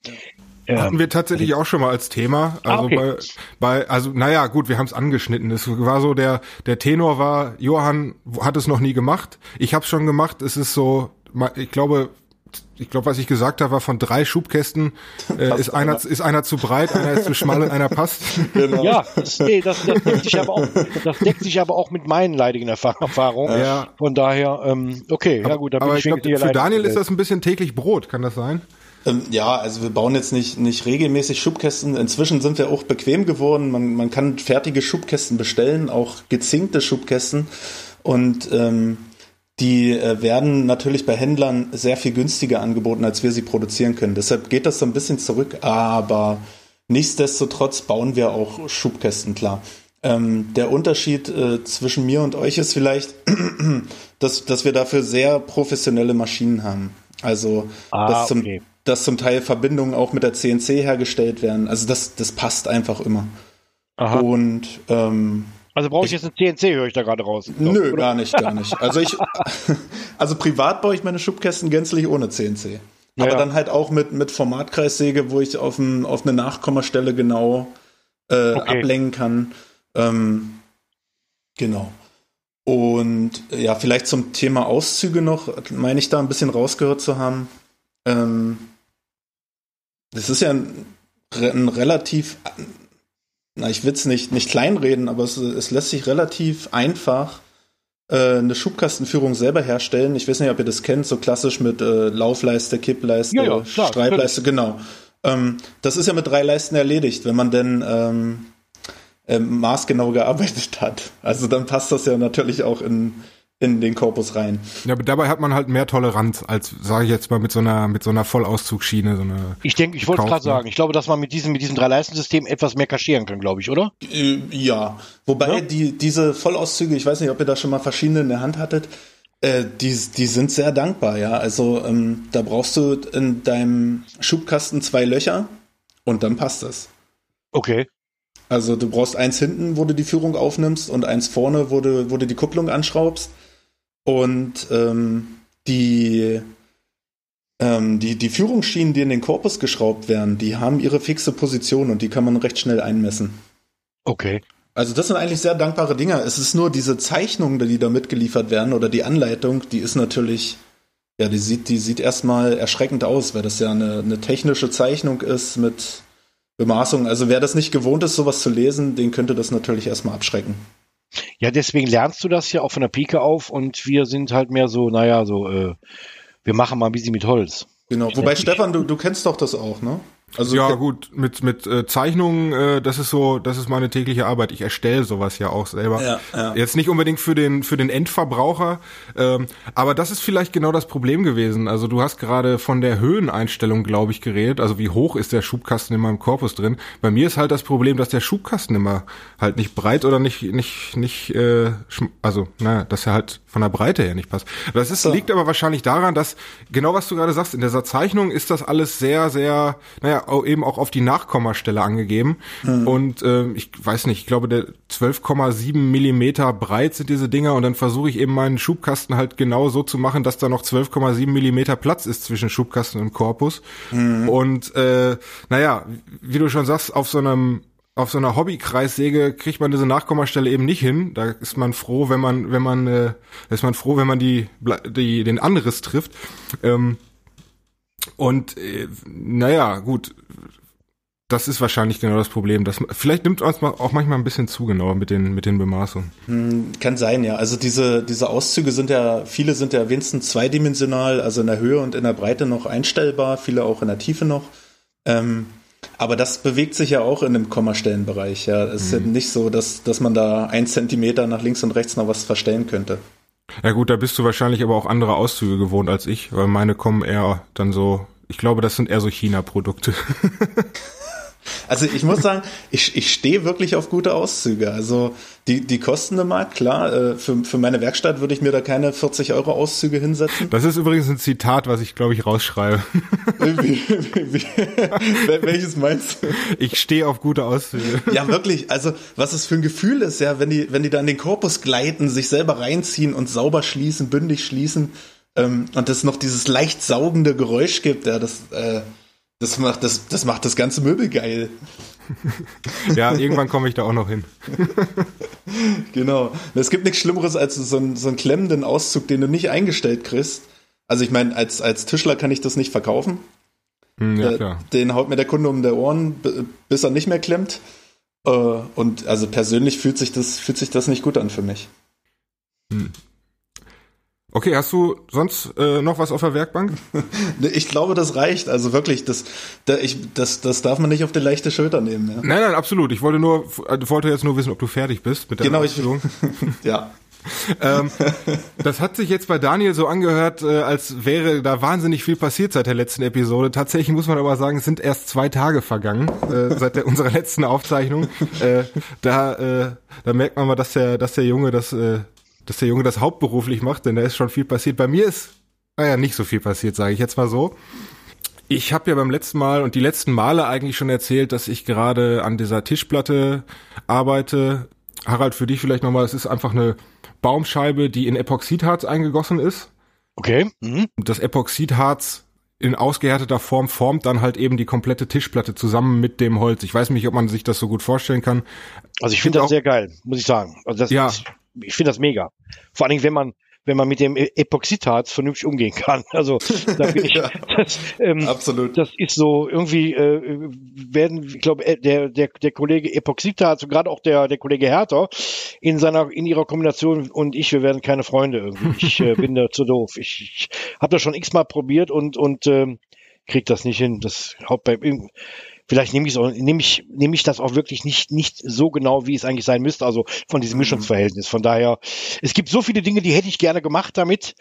hatten wir tatsächlich auch schon mal als Thema. Ah, also ah, okay. bei, bei, also naja, gut, wir haben es angeschnitten. Es war so, der, der Tenor war, Johann hat es noch nie gemacht. Ich habe es schon gemacht. Es ist so, ich glaube, ich glaube, was ich gesagt habe, war von drei Schubkästen äh, ist einer ist einer zu breit, einer ist zu schmal und einer passt. Genau. Ja, das, nee, das, das, deckt sich aber auch, das deckt sich aber auch mit meinen leidigen Erfahrungen. Ja. Von daher, ähm, okay, aber, ja gut. Dann aber ich glaube, für Daniel ist das ein bisschen täglich Brot, kann das sein? Ähm, ja, also wir bauen jetzt nicht, nicht regelmäßig Schubkästen. Inzwischen sind wir auch bequem geworden. Man, man kann fertige Schubkästen bestellen, auch gezinkte Schubkästen. Und ähm, die äh, werden natürlich bei Händlern sehr viel günstiger angeboten, als wir sie produzieren können. Deshalb geht das so ein bisschen zurück, aber nichtsdestotrotz bauen wir auch Schubkästen, klar. Ähm, der Unterschied äh, zwischen mir und euch ist vielleicht, dass, dass wir dafür sehr professionelle Maschinen haben. Also, ah, dass, zum, okay. dass zum Teil Verbindungen auch mit der CNC hergestellt werden. Also das, das passt einfach immer. Aha. Und ähm, also brauche ich, ich, jetzt eine CNC, höre ich da gerade raus. Nö, oder? gar nicht, gar nicht. Also ich, also privat baue ich meine Schubkästen gänzlich ohne CNC. Aber ja. dann halt auch mit, mit Formatkreissäge, wo ich auf, ein, auf eine Nachkommastelle genau äh, okay. ablenken kann. Ähm, genau. Und ja, vielleicht zum Thema Auszüge noch, meine ich da ein bisschen rausgehört zu haben. Ähm, das ist ja ein, ein relativ na, ich will es nicht, nicht kleinreden, aber es, es lässt sich relativ einfach äh, eine Schubkastenführung selber herstellen. Ich weiß nicht, ob ihr das kennt, so klassisch mit äh, Laufleiste, Kippleiste, ja, ja, klar, Streitleiste, natürlich. genau. Ähm, das ist ja mit drei Leisten erledigt, wenn man denn ähm, äh, maßgenau gearbeitet hat. Also dann passt das ja natürlich auch in, in den Korpus rein. Ja, aber dabei hat man halt mehr Toleranz als, sage ich jetzt mal, mit so einer mit so einer Vollauszugsschiene. So eine ich denke, ich wollte gerade sagen, ich glaube, dass man mit diesem mit diesem Drei-Leistensystem etwas mehr kaschieren kann, glaube ich, oder? Äh, ja, wobei ja? die diese Vollauszüge, ich weiß nicht, ob ihr da schon mal verschiedene in der Hand hattet, äh, die die sind sehr dankbar, ja. Also ähm, da brauchst du in deinem Schubkasten zwei Löcher und dann passt das. Okay. Also du brauchst eins hinten, wo du die Führung aufnimmst und eins vorne, wo du, wo du die Kupplung anschraubst. Und ähm, die, ähm, die, die Führungsschienen, die in den Korpus geschraubt werden, die haben ihre fixe Position und die kann man recht schnell einmessen. Okay. Also das sind eigentlich sehr dankbare Dinge. Es ist nur diese Zeichnung, die da mitgeliefert werden oder die Anleitung, die ist natürlich, ja, die sieht, die sieht erstmal erschreckend aus, weil das ja eine, eine technische Zeichnung ist mit Bemaßungen. Also wer das nicht gewohnt ist, sowas zu lesen, den könnte das natürlich erstmal abschrecken. Ja, deswegen lernst du das ja auch von der Pike auf und wir sind halt mehr so, naja, so, äh, wir machen mal ein bisschen mit Holz. Genau, wobei Stefan, du, du kennst doch das auch, ne? Also ja gut, mit mit äh, Zeichnungen, äh, das ist so, das ist meine tägliche Arbeit. Ich erstelle sowas ja auch selber. Ja, ja. Jetzt nicht unbedingt für den für den Endverbraucher, ähm, aber das ist vielleicht genau das Problem gewesen. Also du hast gerade von der Höheneinstellung, glaube ich, geredet. Also wie hoch ist der Schubkasten in meinem Korpus drin? Bei mir ist halt das Problem, dass der Schubkasten immer halt nicht breit oder nicht nicht nicht, äh, also naja, dass er halt von der Breite her nicht passt. Das ist, so. liegt aber wahrscheinlich daran, dass genau was du gerade sagst in dieser Zeichnung ist das alles sehr sehr, naja eben auch auf die Nachkommastelle angegeben. Mhm. Und äh, ich weiß nicht, ich glaube, der 12,7 Millimeter breit sind diese Dinger und dann versuche ich eben meinen Schubkasten halt genau so zu machen, dass da noch 12,7 Millimeter Platz ist zwischen Schubkasten und Korpus. Mhm. Und äh, naja, wie du schon sagst, auf so einem auf so einer Hobbykreissäge kriegt man diese Nachkommastelle eben nicht hin. Da ist man froh, wenn man, wenn man, äh, ist man froh, wenn man die, die den Anriss trifft. Ähm, und äh, naja, gut, das ist wahrscheinlich genau das Problem. Das, vielleicht nimmt uns auch manchmal ein bisschen zu genau mit den, mit den Bemaßungen. Hm, kann sein, ja. Also diese, diese Auszüge sind ja, viele sind ja wenigstens zweidimensional, also in der Höhe und in der Breite noch einstellbar, viele auch in der Tiefe noch. Ähm, aber das bewegt sich ja auch in dem Kommastellenbereich. Ja, es ist mhm. ja nicht so, dass, dass man da ein Zentimeter nach links und rechts noch was verstellen könnte. Ja gut, da bist du wahrscheinlich aber auch andere Auszüge gewohnt als ich, weil meine kommen eher dann so, ich glaube, das sind eher so China-Produkte. Also ich muss sagen, ich, ich stehe wirklich auf gute Auszüge. Also die, die kosten eine Mark, klar. Äh, für, für meine Werkstatt würde ich mir da keine 40 Euro Auszüge hinsetzen. Das ist übrigens ein Zitat, was ich, glaube ich, rausschreibe. Wie, wie, wie, welches meinst du? Ich stehe auf gute Auszüge. Ja, wirklich. Also was es für ein Gefühl ist, ja, wenn die, wenn die da in den Korpus gleiten, sich selber reinziehen und sauber schließen, bündig schließen ähm, und es noch dieses leicht saugende Geräusch gibt, ja, das... Äh, das macht das, das macht das ganze Möbel geil. ja, irgendwann komme ich da auch noch hin. genau. Es gibt nichts Schlimmeres als so einen, so einen klemmenden Auszug, den du nicht eingestellt kriegst. Also ich meine, als, als Tischler kann ich das nicht verkaufen. Hm, ja, klar. Den haut mir der Kunde um die Ohren, bis er nicht mehr klemmt. Äh, Und also persönlich fühlt sich das, fühlt sich das nicht gut an für mich. Okay, hast du sonst äh, noch was auf der Werkbank? Ich glaube, das reicht. Also wirklich, das, da, ich, das, das darf man nicht auf die leichte Schulter nehmen. Ja. Nein, nein, absolut. Ich wollte nur, wollte jetzt nur wissen, ob du fertig bist mit der Genau, ich- ja. ähm, das hat sich jetzt bei Daniel so angehört, äh, als wäre da wahnsinnig viel passiert seit der letzten Episode. Tatsächlich muss man aber sagen, es sind erst zwei Tage vergangen äh, seit der, unserer letzten Aufzeichnung. Äh, da, äh, da merkt man mal, dass der, dass der Junge das, äh, dass der Junge das hauptberuflich macht, denn da ist schon viel passiert. Bei mir ist, naja, nicht so viel passiert, sage ich jetzt mal so. Ich habe ja beim letzten Mal und die letzten Male eigentlich schon erzählt, dass ich gerade an dieser Tischplatte arbeite. Harald, für dich vielleicht nochmal, es ist einfach eine Baumscheibe, die in Epoxidharz eingegossen ist. Okay. Mhm. Und das Epoxidharz in ausgehärteter Form formt dann halt eben die komplette Tischplatte zusammen mit dem Holz. Ich weiß nicht, ob man sich das so gut vorstellen kann. Also ich finde das sehr geil, muss ich sagen. Also das Ja. ist, ich finde das mega. Vor allen Dingen, wenn man wenn man mit dem E- Epoxidharz vernünftig umgehen kann. Also da bin ich, Ja. das, ähm, Absolut. das ist so irgendwie äh, werden, ich glaube, äh, der der der Kollege Epoxidharz und gerade auch der der Kollege Herter in seiner in ihrer Kombination und ich, wir werden keine Freunde irgendwie. Ich äh, bin da zu doof. Ich, ich habe das schon x-mal probiert und und ähm, krieg das nicht hin. Das haut bei vielleicht nehme ich auch nehme ich nehme ich das auch wirklich nicht nicht so genau, wie es eigentlich sein müsste. Also von diesem Mischungsverhältnis. Von daher, es gibt so viele Dinge, die hätte ich gerne gemacht damit,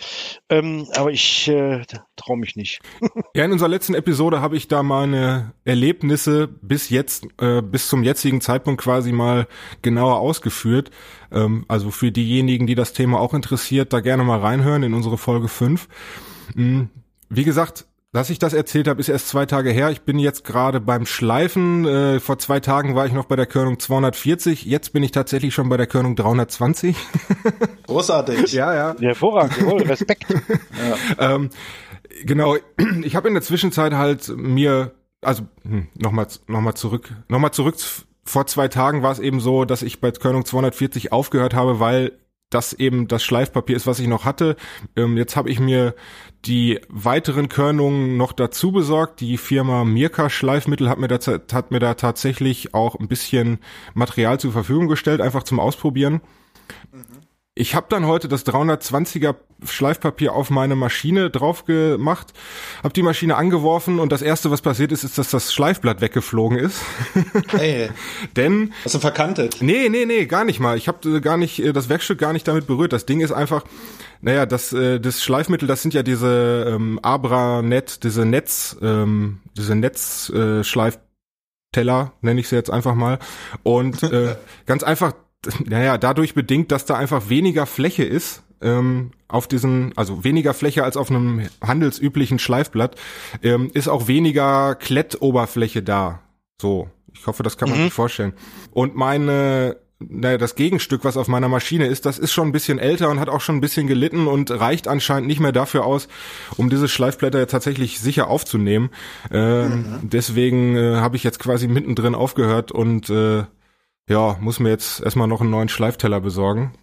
ähm, aber ich äh, traue mich nicht. Ja, in unserer letzten Episode habe ich da meine Erlebnisse bis jetzt, äh, bis zum jetzigen Zeitpunkt quasi mal genauer ausgeführt. Ähm, also für diejenigen, die das Thema auch interessiert, da gerne mal reinhören in unsere Folge 5. Mm, Wie gesagt, dass ich das erzählt habe, ist erst zwei Tage her. Ich bin jetzt gerade beim Schleifen. Äh, vor zwei Tagen war ich noch bei der Körnung 240. Jetzt bin ich tatsächlich schon bei der Körnung 320. Großartig. ja, ja. Hervorragend, jawohl, Respekt. Ähm, genau, ich habe in der Zwischenzeit halt mir, also hm, nochmal noch mal zurück, nochmal zurück, vor zwei Tagen war es eben so, dass ich bei Körnung 240 aufgehört habe, weil das eben das Schleifpapier ist, was ich noch hatte. Ähm, jetzt habe ich mir die weiteren Körnungen noch dazu besorgt. Die Firma Mirka Schleifmittel hat mir, da, hat mir da tatsächlich auch ein bisschen Material zur Verfügung gestellt, einfach zum Ausprobieren. Ich habe dann heute das 320er Schleifpapier auf meine Maschine drauf gemacht, habe die Maschine angeworfen und das erste, was passiert ist, ist, dass das Schleifblatt weggeflogen ist. Hey, Denn hast du verkantet? nee, nee, nee, gar nicht mal. Ich habe gar nicht äh, das Werkstück gar nicht damit berührt. Das Ding ist einfach, naja, das äh, das Schleifmittel, das sind ja diese ähm, Abranet, diese Netz, ähm, diese Netz äh, nenne ich sie jetzt einfach mal. Und äh, ganz einfach, naja, dadurch bedingt, dass da einfach weniger Fläche ist ähm, auf diesen, also weniger Fläche als auf einem handelsüblichen Schleifblatt, ähm, ist auch weniger Klettoberfläche da. So, ich hoffe, das kann man sich vorstellen. Und meine, naja, das Gegenstück, was auf meiner Maschine ist, das ist schon ein bisschen älter und hat auch schon ein bisschen gelitten und reicht anscheinend nicht mehr dafür aus, um diese Schleifblätter tatsächlich sicher aufzunehmen. Ähm, Deswegen äh, habe ich jetzt quasi mittendrin aufgehört und äh, ja, muss mir jetzt erstmal noch einen neuen Schleifteller besorgen.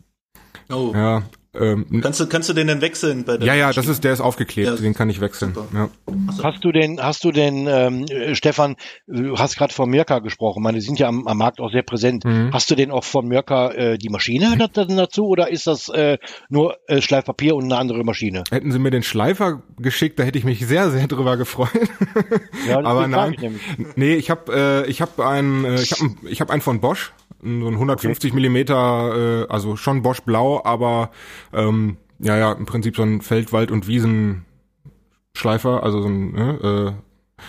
Oh. Ja, ähm, Kannst du, kannst du den denn wechseln bei der ja, ja, das ist, der ist aufgeklebt, Ja, den kann ich wechseln. Ja. Hast du denn, hast du denn, ähm, äh, Stefan, du hast gerade von Mirka gesprochen, ich meine, die sind ja am, am Markt auch sehr präsent. Mhm. Hast du denn auch von Mirka äh, die Maschine da- da- dazu oder ist das äh, nur äh, Schleifpapier und eine andere Maschine? Hätten sie mir den Schleifer geschickt, da hätte ich mich sehr, sehr drüber gefreut. Ja, Aber nein. ich nämlich. Nee, ich habe äh, ich habe einen äh, ich habe ich habe einen von Bosch, so ein 150 Millimeter, äh, also schon Bosch Blau, aber ähm, ja ja im Prinzip so ein Feldwald und Wiesen Schleifer, also so ein ne, äh,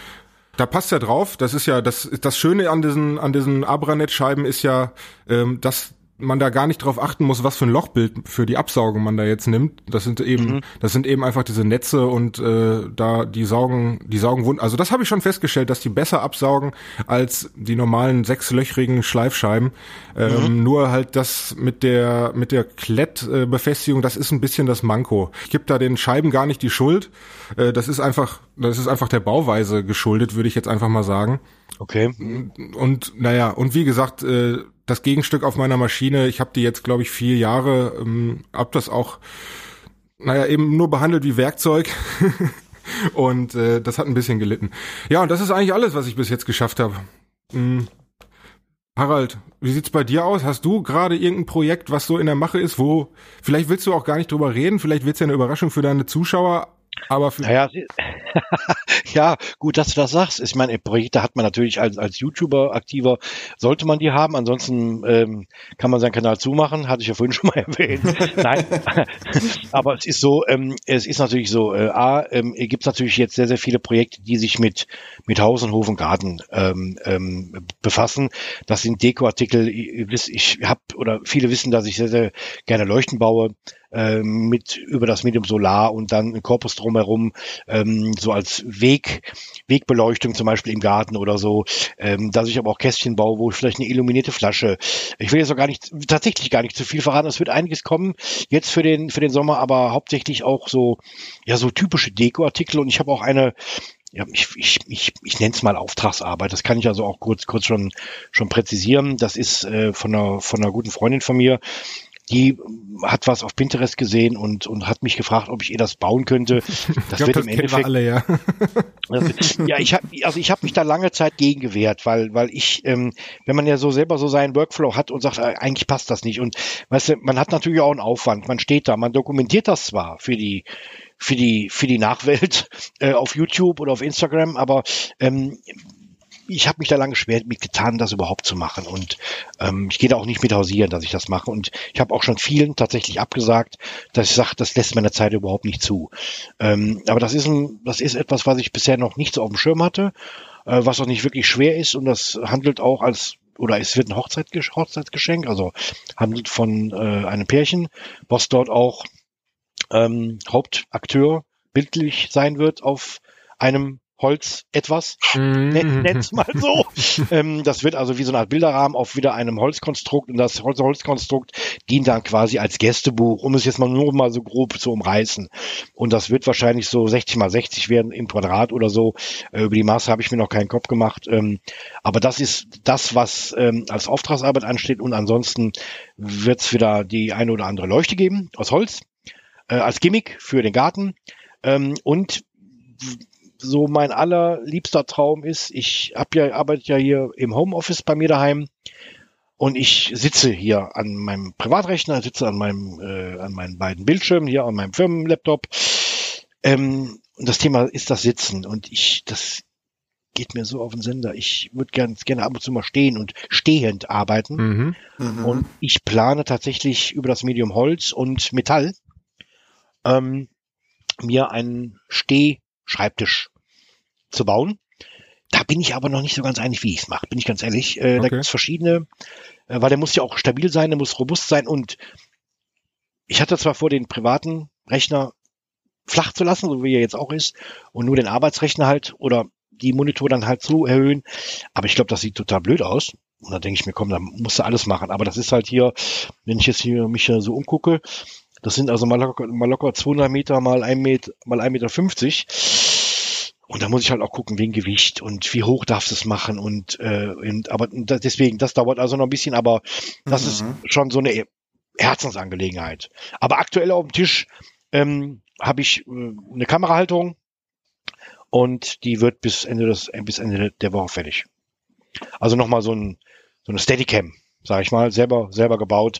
da passt ja drauf. Das ist ja das das Schöne an diesen an diesen Abranet Scheiben ist ja, ähm, dass man da gar nicht drauf achten muss, was für ein Lochbild für die Absaugung man da jetzt nimmt. Das sind eben, das sind eben einfach diese Netze und äh, da die saugen, die saugen wund. Also das habe ich schon festgestellt, dass die besser absaugen als die normalen sechslöchrigen Schleifscheiben. Ähm, Nur halt das mit der mit der Klettbefestigung, Befestigung, das ist ein bisschen das Manko. Ich gebe da den Scheiben gar nicht die Schuld. Äh, das ist einfach, das ist einfach der Bauweise geschuldet, würde ich jetzt einfach mal sagen. Okay. Und naja, und wie gesagt, äh, das Gegenstück auf meiner Maschine, ich habe die jetzt, glaube ich, vier Jahre, ähm, hab das auch naja, eben nur behandelt wie Werkzeug. und äh, das hat ein bisschen gelitten. Ja, und das ist eigentlich alles, was ich bis jetzt geschafft habe. Hm. Harald, wie sieht's bei dir aus? Hast du gerade irgendein Projekt, was so in der Mache ist, wo vielleicht willst du auch gar nicht drüber reden, vielleicht wird's ja eine Überraschung für deine Zuschauer, aber für naja, ja, gut, dass du das sagst. Ich meine, Projekte hat man natürlich als, als YouTuber aktiver, sollte man die haben. Ansonsten ähm, kann man seinen Kanal zumachen, hatte ich ja vorhin schon mal erwähnt. Nein, aber es ist so, ähm, es ist natürlich so, äh, A, ähm, gibt natürlich jetzt sehr, sehr viele Projekte, die sich mit, mit Haus und Hof und Garten ähm, ähm, befassen. Das sind Dekoartikel. Ich, ich habe, oder viele wissen, dass ich sehr, sehr gerne Leuchten baue äh, mit über das Medium Solar und dann ein Korpus drumherum, ähm, so als Weg, Wegbeleuchtung zum Beispiel im Garten oder so, ähm, dass ich aber auch Kästchen baue, wo ich vielleicht eine illuminierte Flasche. Ich will jetzt auch gar nicht, tatsächlich gar nicht zu viel verraten. Es wird einiges kommen jetzt für den, für den Sommer, aber hauptsächlich auch so, ja, so typische Dekoartikel und ich habe auch eine, ja, ich, ich, ich, ich nenne es mal Auftragsarbeit. Das kann ich also auch kurz, kurz schon, schon präzisieren. Das ist äh, von, einer, von einer guten Freundin von mir die hat was auf Pinterest gesehen und, und hat mich gefragt, ob ich ihr das bauen könnte. Das glaub, wird das im Endeffekt. Alle, ja. Das, ja, ich habe also ich habe mich da lange Zeit gegen gewehrt, weil weil ich, ähm, wenn man ja so selber so seinen Workflow hat und sagt, äh, eigentlich passt das nicht und weißt du, man hat natürlich auch einen Aufwand. Man steht da, man dokumentiert das zwar für die für die für die Nachwelt äh, auf YouTube oder auf Instagram, aber ähm, ich habe mich da lange schwer mit getan, das überhaupt zu machen. Und ähm, ich gehe da auch nicht mit hausieren, dass ich das mache. Und ich habe auch schon vielen tatsächlich abgesagt, dass ich sage, das lässt meine Zeit überhaupt nicht zu. Ähm, aber das ist, ein, das ist etwas, was ich bisher noch nicht so auf dem Schirm hatte, äh, was auch nicht wirklich schwer ist. Und das handelt auch als oder es wird ein Hochzeitgesch Hochzeitsgeschenk, also handelt von äh, einem Pärchen, was dort auch ähm, Hauptakteur bildlich sein wird auf einem Holz etwas, mm. nenn's mal so. ähm, das wird also wie so eine Art Bilderrahmen auf wieder einem Holzkonstrukt und das Holz Holzkonstrukt dient dann quasi als Gästebuch, um es jetzt mal nur mal so grob zu umreißen. Und das wird wahrscheinlich so 60 mal 60 werden im Quadrat oder so. Äh, über die Maße habe ich mir noch keinen Kopf gemacht. Ähm, aber das ist das, was ähm, als Auftragsarbeit ansteht und ansonsten wird's wieder die eine oder andere Leuchte geben aus Holz äh, als Gimmick für den Garten. Ähm, und so mein allerliebster Traum ist, ich hab ja, arbeite ja hier im Homeoffice bei mir daheim und ich sitze hier an meinem Privatrechner, sitze an meinem, äh, an meinen beiden Bildschirmen, hier an meinem Firmenlaptop. Ähm, und das Thema ist das Sitzen und ich, das geht mir so auf den Sender. Ich würde ganz gerne ab und zu mal stehen und stehend arbeiten. Mhm. Mhm. Und ich plane tatsächlich über das Medium Holz und Metall ähm, mir einen Steh Schreibtisch zu bauen. Da bin ich aber noch nicht so ganz einig, wie ich es mache, bin ich ganz ehrlich. Äh, okay. Da gibt es verschiedene, äh, weil der muss ja auch stabil sein, der muss robust sein und ich hatte zwar vor, den privaten Rechner flach zu lassen, so wie er jetzt auch ist, und nur den Arbeitsrechner halt oder die Monitor dann halt zu erhöhen, aber ich glaube, das sieht total blöd aus. Und da denke ich mir, komm, da musst du alles machen. Aber das ist halt hier, wenn ich jetzt hier mich so umgucke, das sind also mal locker, mal locker 200 Meter mal 1 Meter, mal 1,50 Meter. 50. Und da muss ich halt auch gucken, wegen Gewicht und wie hoch darfst du es machen und, äh, und aber deswegen, das dauert also noch ein bisschen, aber das mhm. ist schon so eine Herzensangelegenheit. Aber aktuell auf dem Tisch ähm, habe ich äh, eine Kamerahaltung und die wird bis Ende des bis Ende der Woche fertig. Also nochmal so ein so eine Steadicam, sage ich mal, selber selber gebaut.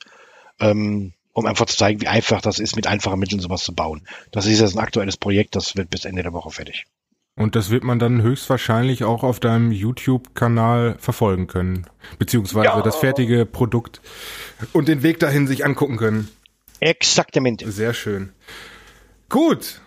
Ähm, um einfach zu zeigen, wie einfach das ist, mit einfachen Mitteln sowas zu bauen. Das ist jetzt ein aktuelles Projekt, das wird bis Ende der Woche fertig. Und das wird man dann höchstwahrscheinlich auch auf deinem YouTube-Kanal verfolgen können. Beziehungsweise ja. das fertige Produkt und den Weg dahin sich angucken können. Exaktamente. Sehr schön. Gut.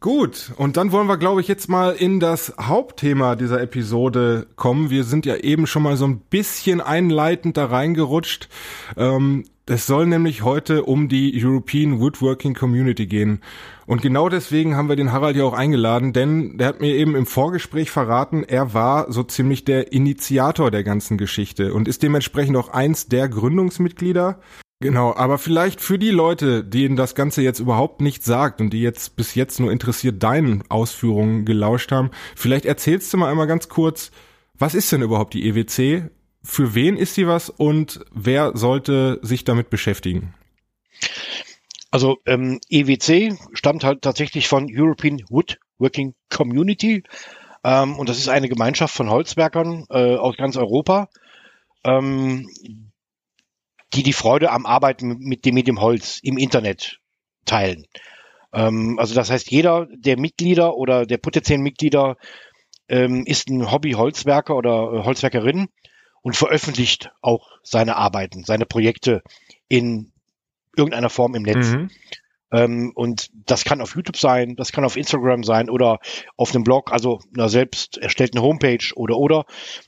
Gut, und dann wollen wir, glaube ich, jetzt mal in das Hauptthema dieser Episode kommen. Wir sind ja eben schon mal so ein bisschen einleitend da reingerutscht. Ähm, es soll nämlich heute um die European Woodworking Community gehen. Und genau deswegen haben wir den Harald ja auch eingeladen, denn der hat mir eben im Vorgespräch verraten, er war so ziemlich der Initiator der ganzen Geschichte und ist dementsprechend auch eins der Gründungsmitglieder. Genau, aber vielleicht für die Leute, denen das Ganze jetzt überhaupt nicht sagt und die jetzt bis jetzt nur interessiert deinen Ausführungen gelauscht haben, vielleicht erzählst du mal einmal ganz kurz, was ist denn überhaupt die EWC? Für wen ist sie was und wer sollte sich damit beschäftigen? Also ähm, EWC stammt halt tatsächlich von European Woodworking Community ähm, und das ist eine Gemeinschaft von Holzwerkern äh, aus ganz Europa, ähm, die die Freude am Arbeiten mit dem, mit dem Holz im Internet teilen. Ähm, also das heißt, jeder der Mitglieder oder der potenziellen Mitglieder ähm, ist ein Hobby-Holzwerker oder äh, Holzwerkerin und veröffentlicht auch seine Arbeiten, seine Projekte in irgendeiner Form im Netz. Mhm. Ähm, und das kann auf YouTube sein, das kann auf Instagram sein oder auf einem Blog, also einer selbst erstellten Homepage oder oder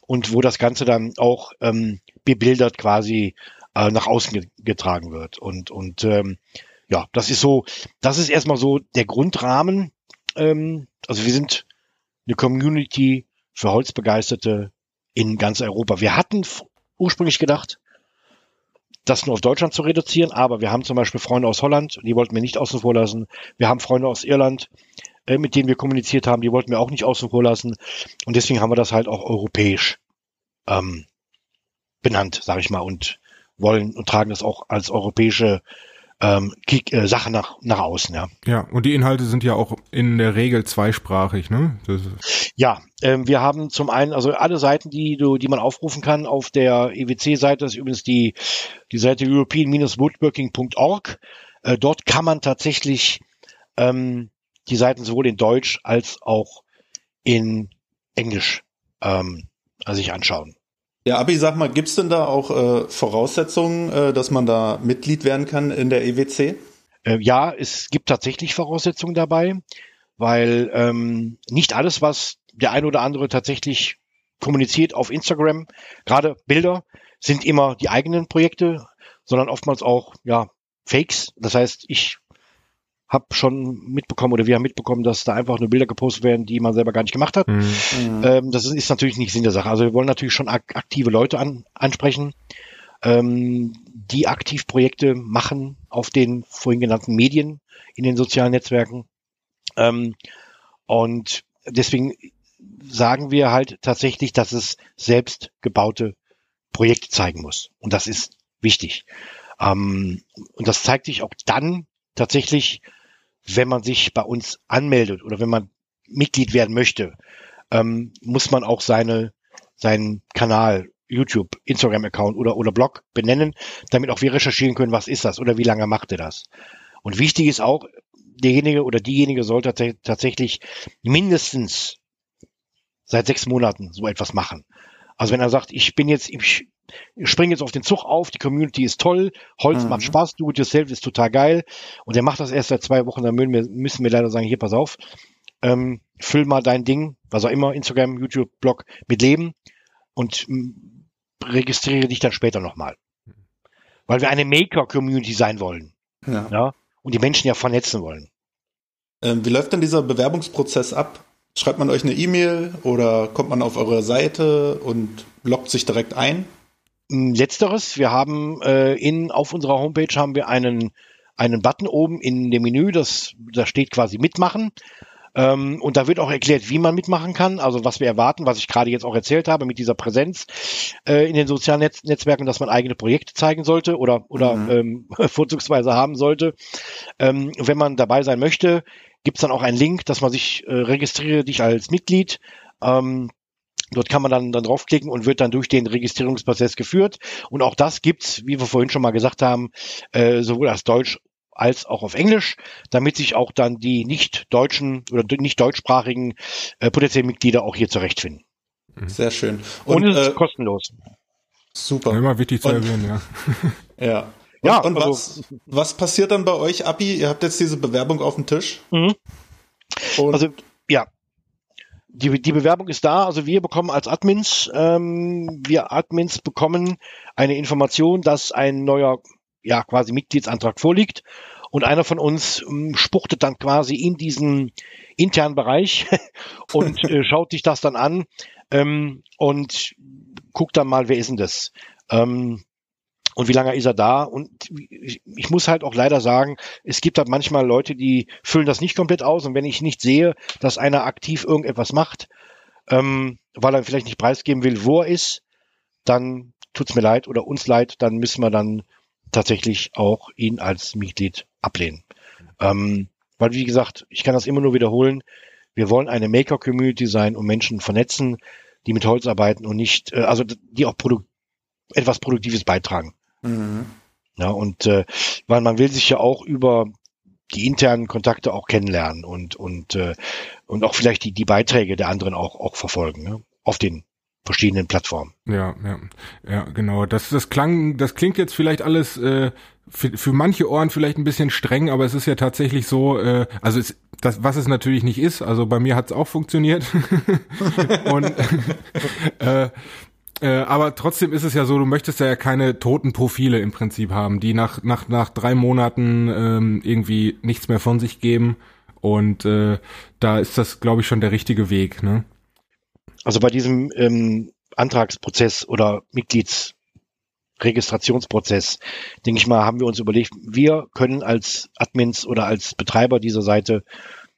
und wo das Ganze dann auch ähm, bebildert quasi äh, nach außen getragen wird. Und, und ähm, ja, das ist so, das ist erstmal so der Grundrahmen. Ähm, also wir sind eine Community für Holzbegeisterte in ganz Europa. Wir hatten ursprünglich gedacht, das nur auf Deutschland zu reduzieren, aber wir haben zum Beispiel Freunde aus Holland, die wollten wir nicht außen vor lassen. Wir haben Freunde aus Irland, äh, mit denen wir kommuniziert haben, die wollten wir auch nicht außen vor lassen. Und deswegen haben wir das halt auch europäisch ähm, benannt, sage ich mal, und wollen und tragen das auch als europäische ähm, äh, Sache nach, nach außen, ja. Ja, und die Inhalte sind ja auch in der Regel zweisprachig, ne? ja, ähm, wir haben zum einen, also alle Seiten, die du, die man aufrufen kann auf der EWC-Seite, ist übrigens die, die Seite european-woodworking.org. Äh, dort kann man tatsächlich ähm, die Seiten sowohl in Deutsch als auch in Englisch ähm, sich anschauen. Ja, Abi, sag mal, gibt's denn da auch äh, Voraussetzungen, äh, dass man da Mitglied werden kann in der EWC? Äh, ja, es gibt tatsächlich Voraussetzungen dabei, weil ähm, nicht alles, was der ein oder andere tatsächlich kommuniziert auf Instagram, gerade Bilder, sind immer die eigenen Projekte, sondern oftmals auch ja Fakes. Das heißt, ich habe schon mitbekommen oder wir haben mitbekommen, dass da einfach nur Bilder gepostet werden, die man selber gar nicht gemacht hat. Mhm. Ähm, das ist, ist, natürlich nicht Sinn der Sache. Also wir wollen natürlich schon ak aktive Leute an, ansprechen, ähm, die aktiv Projekte machen auf den vorhin genannten Medien in den sozialen Netzwerken. Ähm, und deswegen sagen wir halt tatsächlich, dass es selbst gebaute Projekte zeigen muss. Und das ist wichtig. Ähm, und das zeigt sich auch dann tatsächlich, wenn man sich bei uns anmeldet oder wenn man Mitglied werden möchte, ähm, muss man auch seine, seinen Kanal, YouTube, Instagram-Account oder, oder Blog benennen, damit auch wir recherchieren können, was ist das oder wie lange macht er das. Und wichtig ist auch, derjenige oder diejenige sollte tatsächlich mindestens seit sechs Monaten so etwas machen. Also wenn er sagt, ich bin jetzt, ich springe jetzt auf den Zug auf, die Community ist toll, Holz mhm. macht Spaß, do it yourself ist total geil und er macht das erst seit zwei Wochen, dann müssen wir, müssen wir leider sagen, hier, pass auf, ähm, füll mal dein Ding, was auch immer, Instagram, YouTube, Blog mit Leben und registriere dich dann später nochmal. Weil wir eine Maker-Community sein wollen. Ja. ja. Und die Menschen ja vernetzen wollen. Ähm, wie läuft denn dieser Bewerbungsprozess ab? Schreibt man euch eine E-Mail oder kommt man auf eure Seite und loggt sich direkt ein? Letzteres, wir haben äh, in auf unserer Homepage haben wir einen einen Button oben in dem Menü, das da steht quasi mitmachen. Ähm, und da wird auch erklärt, wie man mitmachen kann, also was wir erwarten, was ich gerade jetzt auch erzählt habe mit dieser Präsenz äh, in den sozialen Netz Netzwerken, dass man eigene Projekte zeigen sollte oder oder mhm. ähm, vorzugsweise haben sollte. Ähm, wenn man dabei sein möchte, gibt es dann auch einen Link, dass man sich äh, registriere dich als Mitglied. Ähm, Dort kann man dann, dann draufklicken und wird dann durch den Registrierungsprozess geführt. Und auch das gibt's, wie wir vorhin schon mal gesagt haben, äh, sowohl als Deutsch als auch auf Englisch, damit sich auch dann die nicht deutschen oder nicht deutschsprachigen äh, potenziellen Mitglieder auch hier zurechtfinden. Mhm. Sehr schön. Und, und es ist äh, kostenlos. Super. Immer wichtig zu erwähnen, ja. ja. Ja, und also, was, was passiert dann bei euch, Abi? Ihr habt jetzt diese Bewerbung auf dem Tisch. Mhm. also, ja. Die, die Bewerbung ist da. Also wir bekommen als Admins, ähm, wir Admins bekommen eine Information, dass ein neuer, ja, quasi Mitgliedsantrag vorliegt. Und einer von uns ähm, spuchtet dann quasi in diesen internen Bereich und äh, schaut sich das dann an ähm, und guckt dann mal, wer ist denn das? Ähm, und wie lange ist er da? Und ich, ich, muss halt auch leider sagen, es gibt halt manchmal Leute, die füllen das nicht komplett aus. Und wenn ich nicht sehe, dass einer aktiv irgendetwas macht, ähm, weil er vielleicht nicht preisgeben will, wo er ist, dann tut's mir leid oder uns leid, dann müssen wir dann tatsächlich auch ihn als Mitglied ablehnen. Ähm, weil, wie gesagt, ich kann das immer nur wiederholen. Wir wollen eine Maker-Community sein und Menschen vernetzen, die mit Holz arbeiten und nicht, äh, also die auch Produ etwas Produktives beitragen. Mhm. Ja, und äh, weil man will sich ja auch über die internen Kontakte auch kennenlernen und und äh, und auch vielleicht die die Beiträge der anderen auch auch verfolgen ne? auf den verschiedenen Plattformen. Ja, ja, ja, genau. Das, das klang, das klingt jetzt vielleicht alles äh, für, für manche Ohren vielleicht ein bisschen streng, aber es ist ja tatsächlich so, äh, also es, das, was es natürlich nicht ist, also bei mir hat es auch funktioniert. Und äh, äh, aber trotzdem ist es ja so, du möchtest ja keine toten Profile im Prinzip haben, die nach, nach, nach drei Monaten ähm, irgendwie nichts mehr von sich geben. Und äh, da ist das, glaube ich, schon der richtige Weg. Ne? Also bei diesem ähm, Antragsprozess oder Mitgliedsregistrationsprozess, denke ich mal, haben wir uns überlegt, wir können als Admins oder als Betreiber dieser Seite,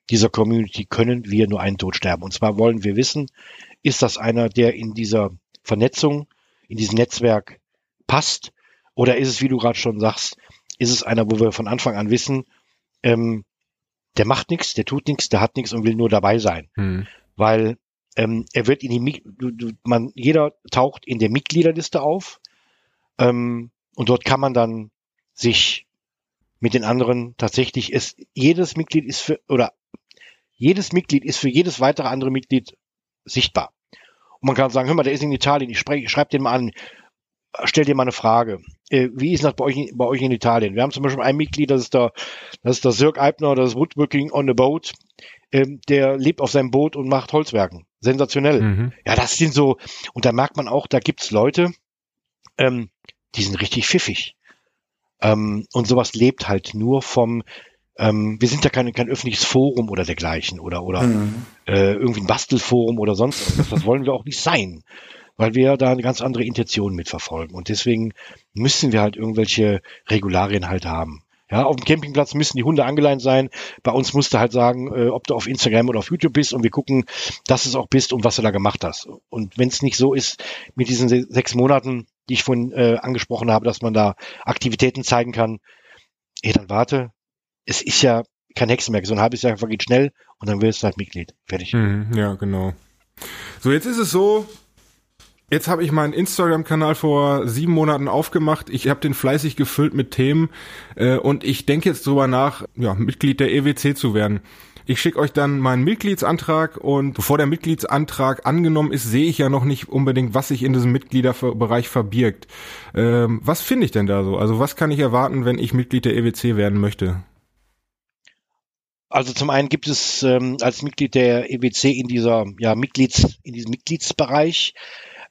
dieser Community, können wir nur einen Tod sterben. Und zwar wollen wir wissen, ist das einer, der in dieser Vernetzung, in diesem Netzwerk passt? Oder ist es, wie du gerade schon sagst, ist es einer, wo wir von Anfang an wissen, ähm, der macht nichts, der tut nichts, der hat nichts und will nur dabei sein. Hm. Weil ähm, er wird in die, du, du, man, jeder taucht in der Mitgliederliste auf ähm, und dort kann man dann sich mit den anderen tatsächlich ist jedes Mitglied ist für oder jedes Mitglied ist für jedes weitere andere Mitglied sichtbar. Und man kann sagen, hör mal, der ist in Italien, ich, spreche, ich schreibe den mal an, stell dir mal eine Frage. Äh, wie ist das bei euch, bei euch in Italien? Wir haben zum Beispiel ein Mitglied, das ist der, das ist der Sirk Eibner, das ist Woodworking on the Boat. Ähm, der lebt auf seinem Boot und macht Holzwerken. Sensationell. Mhm. Ja, das sind so, und da merkt man auch, da gibt's Leute, ähm, die sind richtig pfiffig. Ähm, und sowas lebt halt nur vom, ähm, wir sind ja kein, kein öffentliches Forum oder dergleichen oder, oder mhm. äh, irgendwie ein Bastelforum oder sonst irgendwas. Das wollen wir auch nicht sein, weil wir da eine ganz andere Intention mitverfolgen. Und deswegen müssen wir halt irgendwelche Regularien halt haben. Ja, auf dem Campingplatz müssen die Hunde angeleint sein. Bei uns musst du halt sagen, äh, ob du auf Instagram oder auf YouTube bist und wir gucken, dass es auch bist und was du da gemacht hast. Und wenn es nicht so ist, mit diesen sechs Monaten, die ich vorhin äh, angesprochen habe, dass man da Aktivitäten zeigen kann, ey, dann warte. Es ist ja kein Hexenwerk. So ein halbes Jahr vergeht schnell und dann wirst du halt Mitglied. Fertig. Mhm, ja, genau. So, jetzt ist es so, Jetzt habe ich meinen Instagram-Kanal vor sieben Monaten aufgemacht. Ich habe den fleißig gefüllt mit Themen äh, und ich denke jetzt drüber nach, ja, Mitglied der EWC zu werden. Ich schicke euch dann meinen Mitgliedsantrag und bevor der Mitgliedsantrag angenommen ist, sehe ich ja noch nicht unbedingt, was sich in diesem Mitgliederbereich verbirgt. Ähm, was finde ich denn da so? Also was kann ich erwarten, wenn ich Mitglied der EWC werden möchte? Also zum einen gibt es ähm, als Mitglied der EWC in dieser ja Mitglieds in diesem Mitgliedsbereich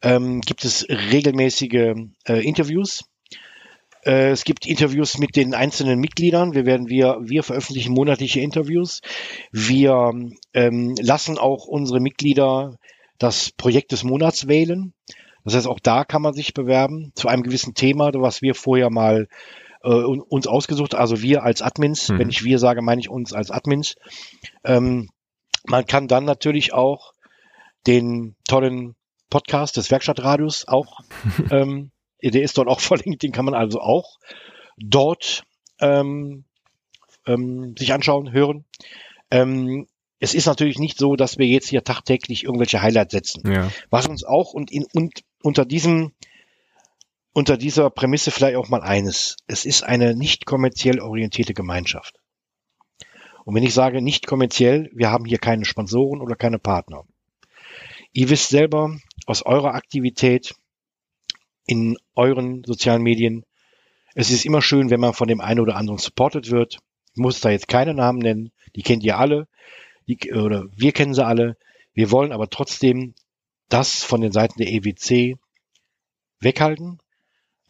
ähm, gibt es regelmäßige äh, Interviews. Äh, es gibt Interviews mit den einzelnen Mitgliedern. Wir werden wir wir veröffentlichen monatliche Interviews. Wir ähm, lassen auch unsere Mitglieder das Projekt des Monats wählen. Das heißt, auch da kann man sich bewerben zu einem gewissen Thema, was wir vorher mal äh, uns ausgesucht, also wir als Admins, mhm. wenn ich wir sage, meine ich uns als Admins. Ähm, man kann dann natürlich auch den tollen Podcast des Werkstattradios auch. ähm, der ist dort auch verlinkt, den kann man also auch dort ähm, ähm, sich anschauen, hören. Ähm, es ist natürlich nicht so, dass wir jetzt hier tagtäglich irgendwelche Highlights setzen. Ja. Was uns auch und, in, und unter diesem unter dieser Prämisse vielleicht auch mal eines. Es ist eine nicht kommerziell orientierte Gemeinschaft. Und wenn ich sage nicht kommerziell, wir haben hier keine Sponsoren oder keine Partner. Ihr wisst selber aus eurer Aktivität in euren sozialen Medien, es ist immer schön, wenn man von dem einen oder anderen supported wird. Ich muss da jetzt keine Namen nennen, die kennt ihr alle, die, oder wir kennen sie alle. Wir wollen aber trotzdem das von den Seiten der EWC weghalten.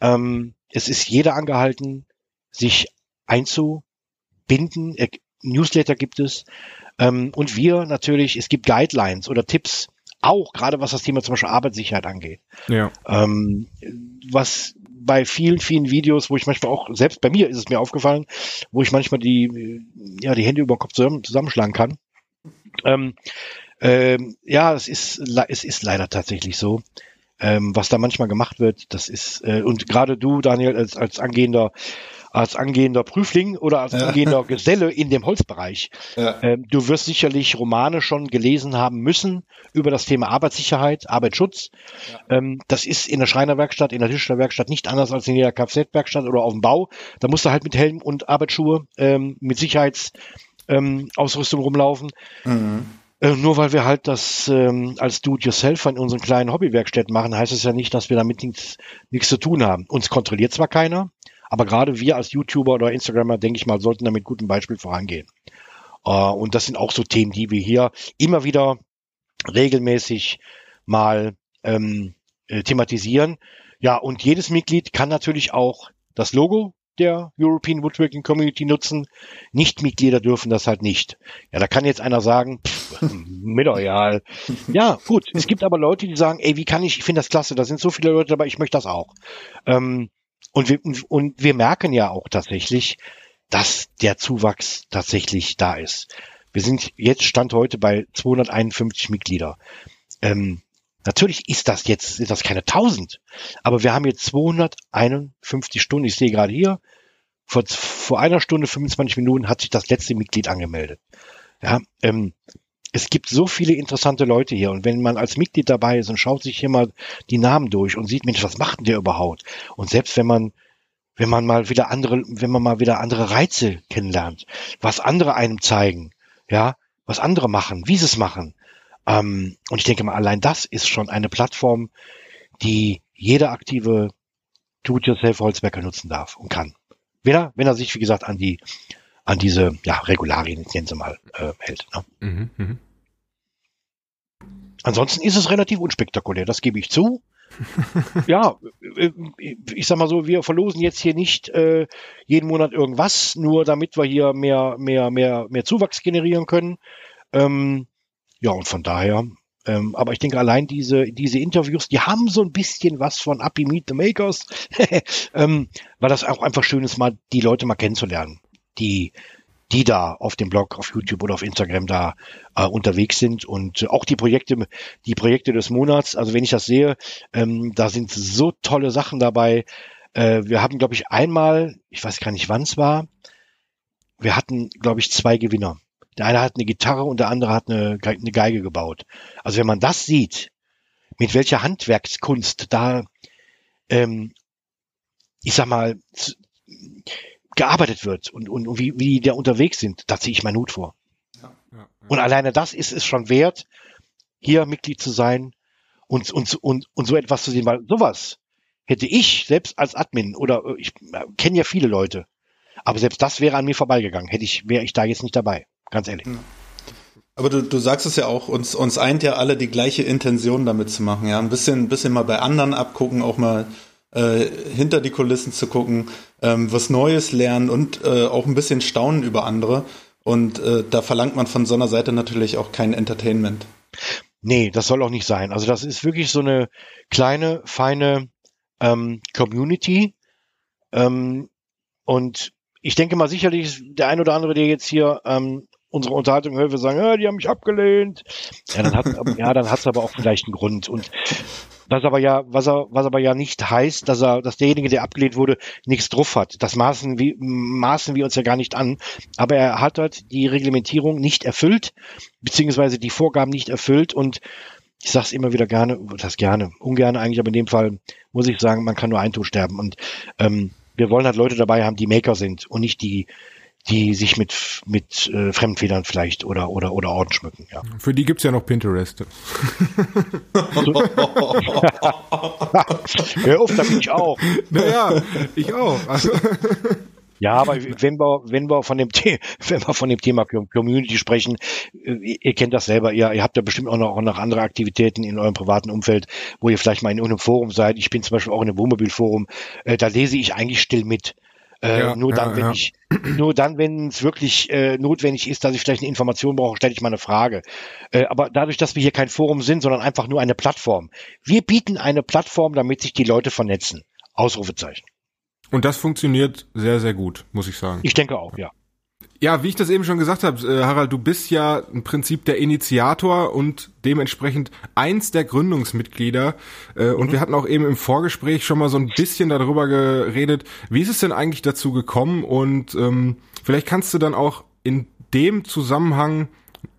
Ähm, es ist jeder angehalten, sich einzubinden. Newsletter gibt es. Ähm, und wir natürlich, es gibt Guidelines oder Tipps, auch gerade was das Thema zum Beispiel Arbeitssicherheit angeht. Ja. Ähm, was bei vielen, vielen Videos, wo ich manchmal auch, selbst bei mir ist es mir aufgefallen, wo ich manchmal die, ja, die Hände über den Kopf zusammen, zusammenschlagen kann. Ähm, ähm, ja, es ist, es ist leider tatsächlich so. Ähm, was da manchmal gemacht wird, das ist, äh, und gerade du, Daniel, als, als angehender als angehender Prüfling oder als angehender Geselle in dem Holzbereich. Ähm, du wirst sicherlich Romane schon gelesen haben müssen über das Thema Arbeitssicherheit, Arbeitsschutz. Ähm, das ist in der Schreinerwerkstatt, in der Tischlerwerkstatt nicht anders als in jeder Kfz-Werkstatt oder auf dem Bau. Da musst du halt mit Helm und Arbeitsschuhe, ähm, mit Sicherheitsausrüstung rumlaufen. Mhm. Äh, nur weil wir halt das ähm, als Do-it-yourself in unseren kleinen Hobbywerkstätten machen, heißt es ja nicht, dass wir damit nichts, nichts zu tun haben. Uns kontrolliert zwar keiner, aber gerade wir als YouTuber oder Instagrammer, denke ich mal, sollten da mit gutem Beispiel vorangehen. Äh, und das sind auch so Themen, die wir hier immer wieder regelmäßig mal ähm, äh, thematisieren. Ja, und jedes Mitglied kann natürlich auch das Logo der European Woodworking Community nutzen. Nicht-Mitglieder dürfen das halt nicht. Ja, da kann jetzt einer sagen, pff, mit euch Ja, gut. Es gibt aber Leute, die sagen, ey, wie kann ich, ich finde das klasse, da sind so viele Leute dabei, ich möchte das auch. Ähm, und wir, und wir merken ja auch tatsächlich, dass der Zuwachs tatsächlich da ist. Wir sind jetzt Stand heute bei 251 Mitglieder. Ähm, natürlich ist das jetzt, sind das keine 1000, aber wir haben jetzt 251 Stunden. Ich sehe gerade hier, vor, vor einer Stunde 25 Minuten hat sich das letzte Mitglied angemeldet. Ja, ähm, es gibt so viele interessante Leute hier und wenn man als Mitglied dabei ist und schaut sich hier mal die Namen durch und sieht, Mensch, was macht denn der überhaupt? Und selbst wenn man wenn man mal wieder andere, wenn man mal wieder andere Reize kennenlernt, was andere einem zeigen, ja, was andere machen, wie sie es machen. Ähm, und ich denke mal, allein das ist schon eine Plattform, die jeder aktive Do-it-yourself-Holzwerker nutzen darf und kann. Wenn er, wenn er sich, wie gesagt, an die an diese ja, Regularien, nennen sie mal, äh, hält. Ne? Mhm, mh. Ansonsten ist es relativ unspektakulär, das gebe ich zu. ja, äh, ich sag mal so, wir verlosen jetzt hier nicht äh, jeden Monat irgendwas, nur damit wir hier mehr, mehr, mehr, mehr Zuwachs generieren können. Ähm, ja, und von daher, ähm, aber ich denke, allein diese, diese Interviews, die haben so ein bisschen was von Happy Meet the Makers, ähm, weil das auch einfach schön ist, mal die Leute mal kennenzulernen die die da auf dem Blog, auf YouTube oder auf Instagram da äh, unterwegs sind und auch die Projekte, die Projekte des Monats. Also wenn ich das sehe, ähm, da sind so tolle Sachen dabei. Äh, wir haben, glaube ich, einmal, ich weiß gar nicht, wann es war, wir hatten, glaube ich, zwei Gewinner. Der eine hat eine Gitarre und der andere hat eine, eine Geige gebaut. Also wenn man das sieht, mit welcher Handwerkskunst da, ähm, ich sag mal, gearbeitet wird und, und, und wie, wie die da unterwegs sind, da ziehe ich meinen Hut vor. Ja, ja, ja. Und alleine das ist es schon wert, hier Mitglied zu sein und, und, und, und so etwas zu sehen, weil sowas hätte ich selbst als Admin oder äh, ich äh, kenne ja viele Leute, aber selbst das wäre an mir vorbeigegangen, hätte ich, wäre ich da jetzt nicht dabei, ganz ehrlich. Aber du, du sagst es ja auch, uns, uns eint ja alle die gleiche Intention damit zu machen, ja. Ein bisschen, ein bisschen mal bei anderen abgucken, auch mal äh, hinter die Kulissen zu gucken, ähm, was Neues lernen und äh, auch ein bisschen staunen über andere. Und äh, da verlangt man von so einer Seite natürlich auch kein Entertainment. Nee, das soll auch nicht sein. Also das ist wirklich so eine kleine, feine ähm, Community. Ähm, und ich denke mal sicherlich, der ein oder andere, der jetzt hier ähm, unsere Unterhaltung hört, wir sagen, ja, die haben mich abgelehnt. Ja, dann hat ja, dann hat's aber auch vielleicht einen Grund. Und was aber ja, was er, was aber ja nicht heißt, dass er, dass derjenige, der abgelehnt wurde, nichts drauf hat. Das maßen wir, maßen wir uns ja gar nicht an. Aber er hat halt die Reglementierung nicht erfüllt, beziehungsweise die Vorgaben nicht erfüllt und ich sage es immer wieder gerne, das gerne, ungern eigentlich, aber in dem Fall muss ich sagen, man kann nur ein Tod sterben. Und ähm, wir wollen halt Leute dabei haben, die Maker sind und nicht die die sich mit, mit äh, Fremdfedern vielleicht oder, oder, oder Orden schmücken. Ja. Für die gibt's ja noch Pinterest. Hör auf, da bin ich auch. Naja, ich auch. Also. Ja, aber wenn wir, wenn wir von dem, The wenn wir von dem Thema Community sprechen, äh, ihr kennt das selber, ihr, ihr habt ja bestimmt auch noch, auch noch andere Aktivitäten in eurem privaten Umfeld, wo ihr vielleicht mal in irgendeinem Forum seid. Ich bin zum Beispiel auch in einem Wohnmobilforum, äh, da lese ich eigentlich still mit. Äh, ja, nur dann, ja, wenn ja. ich, nur dann, wenn es wirklich äh, notwendig ist, dass ich vielleicht eine Information brauche, stelle ich mal eine Frage. Äh, aber dadurch, dass wir hier kein Forum sind, sondern einfach nur eine Plattform. Wir bieten eine Plattform, damit sich die Leute vernetzen. Ausrufezeichen. Und das funktioniert sehr, sehr gut, muss ich sagen. Ich denke auch, ja. Ja, wie ich das eben schon gesagt habe, äh, Harald, du bist ja im Prinzip der Initiator und dementsprechend eins der Gründungsmitglieder. Äh, und mhm. wir hatten auch eben im Vorgespräch schon mal so ein bisschen darüber geredet, wie ist es denn eigentlich dazu gekommen? Und ähm, vielleicht kannst du dann auch in dem Zusammenhang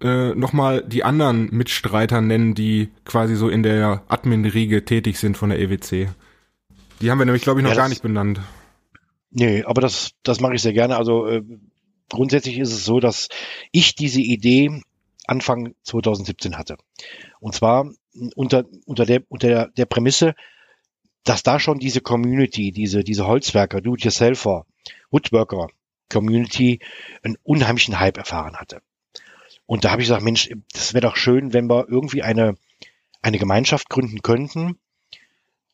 äh, nochmal die anderen Mitstreiter nennen, die quasi so in der Admin-Riege tätig sind von der EWC. Die haben wir nämlich, glaube ich, noch ja, gar nicht benannt. Nee, aber das, das mache ich sehr gerne. Also äh, grundsätzlich ist es so, dass ich diese Idee Anfang 2017 hatte. Und zwar unter, unter, der, unter der Prämisse, dass da schon diese Community, diese, diese Holzwerker, Do-it-yourselfer, Woodworker Community einen unheimlichen Hype erfahren hatte. Und da habe ich gesagt, Mensch, das wäre doch schön, wenn wir irgendwie eine, eine Gemeinschaft gründen könnten,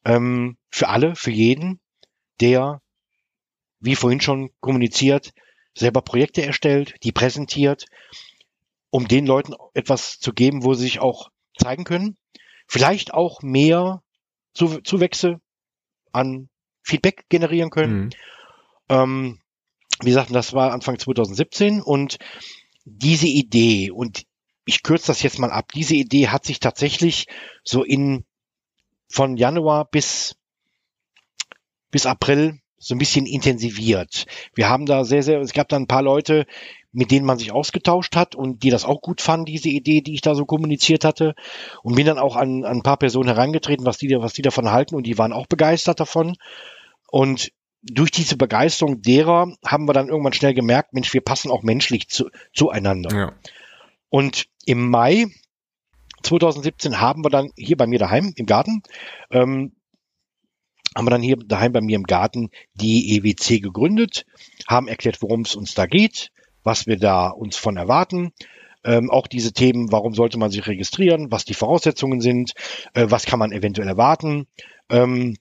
ähm, für alle, für jeden, der, wie vorhin schon kommuniziert, selber Projekte erstellt, die präsentiert, um den Leuten etwas zu geben, wo sie sich auch zeigen können. Vielleicht auch mehr Zu Zuwächse an Feedback generieren können. Mhm. Ähm, wie gesagt, das war Anfang 2017 und diese Idee, und ich kürze das jetzt mal ab, diese Idee hat sich tatsächlich so in von Januar bis, bis April so ein bisschen intensiviert. Wir haben da sehr, sehr, es gab da ein paar Leute, mit denen man sich ausgetauscht hat und die das auch gut fanden, diese Idee, die ich da so kommuniziert hatte. Und bin dann auch an, an ein paar Personen herangetreten, was die, was die davon halten und die waren auch begeistert davon. Und durch diese Begeisterung derer haben wir dann irgendwann schnell gemerkt, Mensch, wir passen auch menschlich zu, zueinander. Ja. Und im Mai 2017 haben wir dann hier bei mir daheim im Garten ähm, haben wir dann hier daheim bei mir im Garten die EWC gegründet, haben erklärt, worum es uns da geht, was wir da uns von erwarten. Ähm, auch diese Themen, warum sollte man sich registrieren, was die Voraussetzungen sind, äh, was kann man eventuell erwarten. Ähm,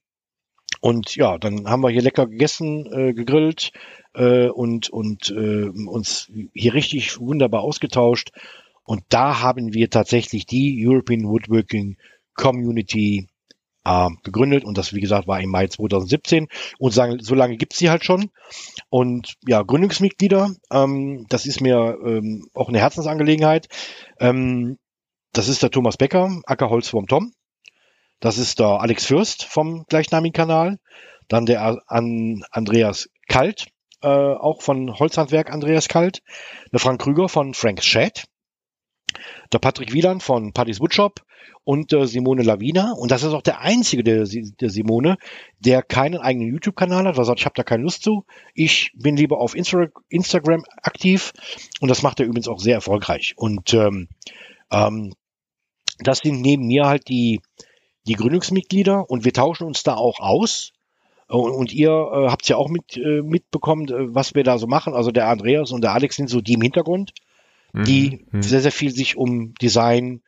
und ja, dann haben wir hier lecker gegessen, äh, gegrillt äh, und, und äh, uns hier richtig wunderbar ausgetauscht. Und da haben wir tatsächlich die European Woodworking Community äh, gegründet und das, wie gesagt, war im Mai 2017 und sagen, so lange gibt's sie halt schon. Und ja, Gründungsmitglieder, ähm, das ist mir ähm, auch eine Herzensangelegenheit. Ähm, das ist der Thomas Becker, Ackerholz vom Tom. Das ist der Alex Fürst vom gleichnamigen Kanal. Dann der An Andreas Kalt, äh, auch von Holzhandwerk Andreas Kalt. Der Frank Krüger von Frank's Chat. Der Patrick Wieland von Paddy's Woodshop und äh, Simone Lavina. Und das ist auch der einzige der, der Simone, der keinen eigenen YouTube-Kanal hat, weil er sagt, ich habe da keine Lust zu. Ich bin lieber auf Insta Instagram aktiv und das macht er übrigens auch sehr erfolgreich. Und ähm, ähm, das sind neben mir halt die, die Gründungsmitglieder und wir tauschen uns da auch aus. Und, und ihr äh, habt ja auch mit, äh, mitbekommen, äh, was wir da so machen. Also der Andreas und der Alex sind so die im Hintergrund, die mhm. sehr, sehr viel sich um Design,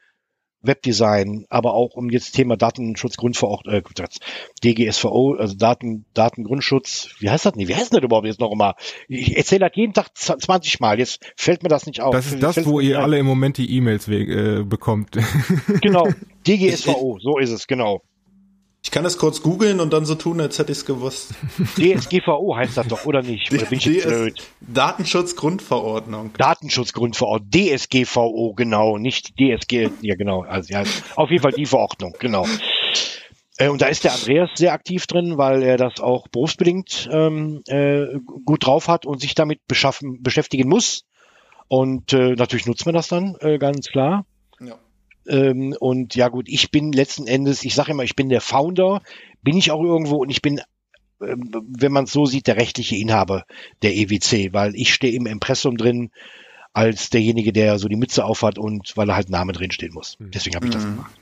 Webdesign, aber auch um jetzt Thema Datenschutzgrundverordnung, äh, DGSVO, also Daten, Datengrundschutz, wie heißt das nicht? Wie heißt das überhaupt jetzt noch immer? Ich erzähle das jeden Tag 20 Mal, jetzt fällt mir das nicht auf. Das ist das, wo ihr alle im Moment die E-Mails äh, bekommt. Genau, DGSVO, so ist es, genau. Ich kann das kurz googeln und dann so tun, als hätte ich es gewusst. DSGVO heißt das doch, oder nicht? Oder bin ich jetzt blöd? Datenschutzgrundverordnung. Datenschutzgrundverordnung. DSGVO, genau. Nicht DSG, ja genau. Also ja, auf jeden Fall die Verordnung, genau. Äh, und da ist der Andreas sehr aktiv drin, weil er das auch berufsbedingt ähm, äh, gut drauf hat und sich damit beschaffen, beschäftigen muss. Und äh, natürlich nutzt man das dann, äh, ganz klar. Ähm, und ja gut, ich bin letzten Endes, ich sage immer, ich bin der Founder, bin ich auch irgendwo und ich bin, äh, wenn man es so sieht, der rechtliche Inhaber der EWC, weil ich stehe im Impressum drin als derjenige, der so die Mütze aufhat und weil er halt Name drin stehen muss. Mhm. Deswegen habe ich das mhm. gemacht.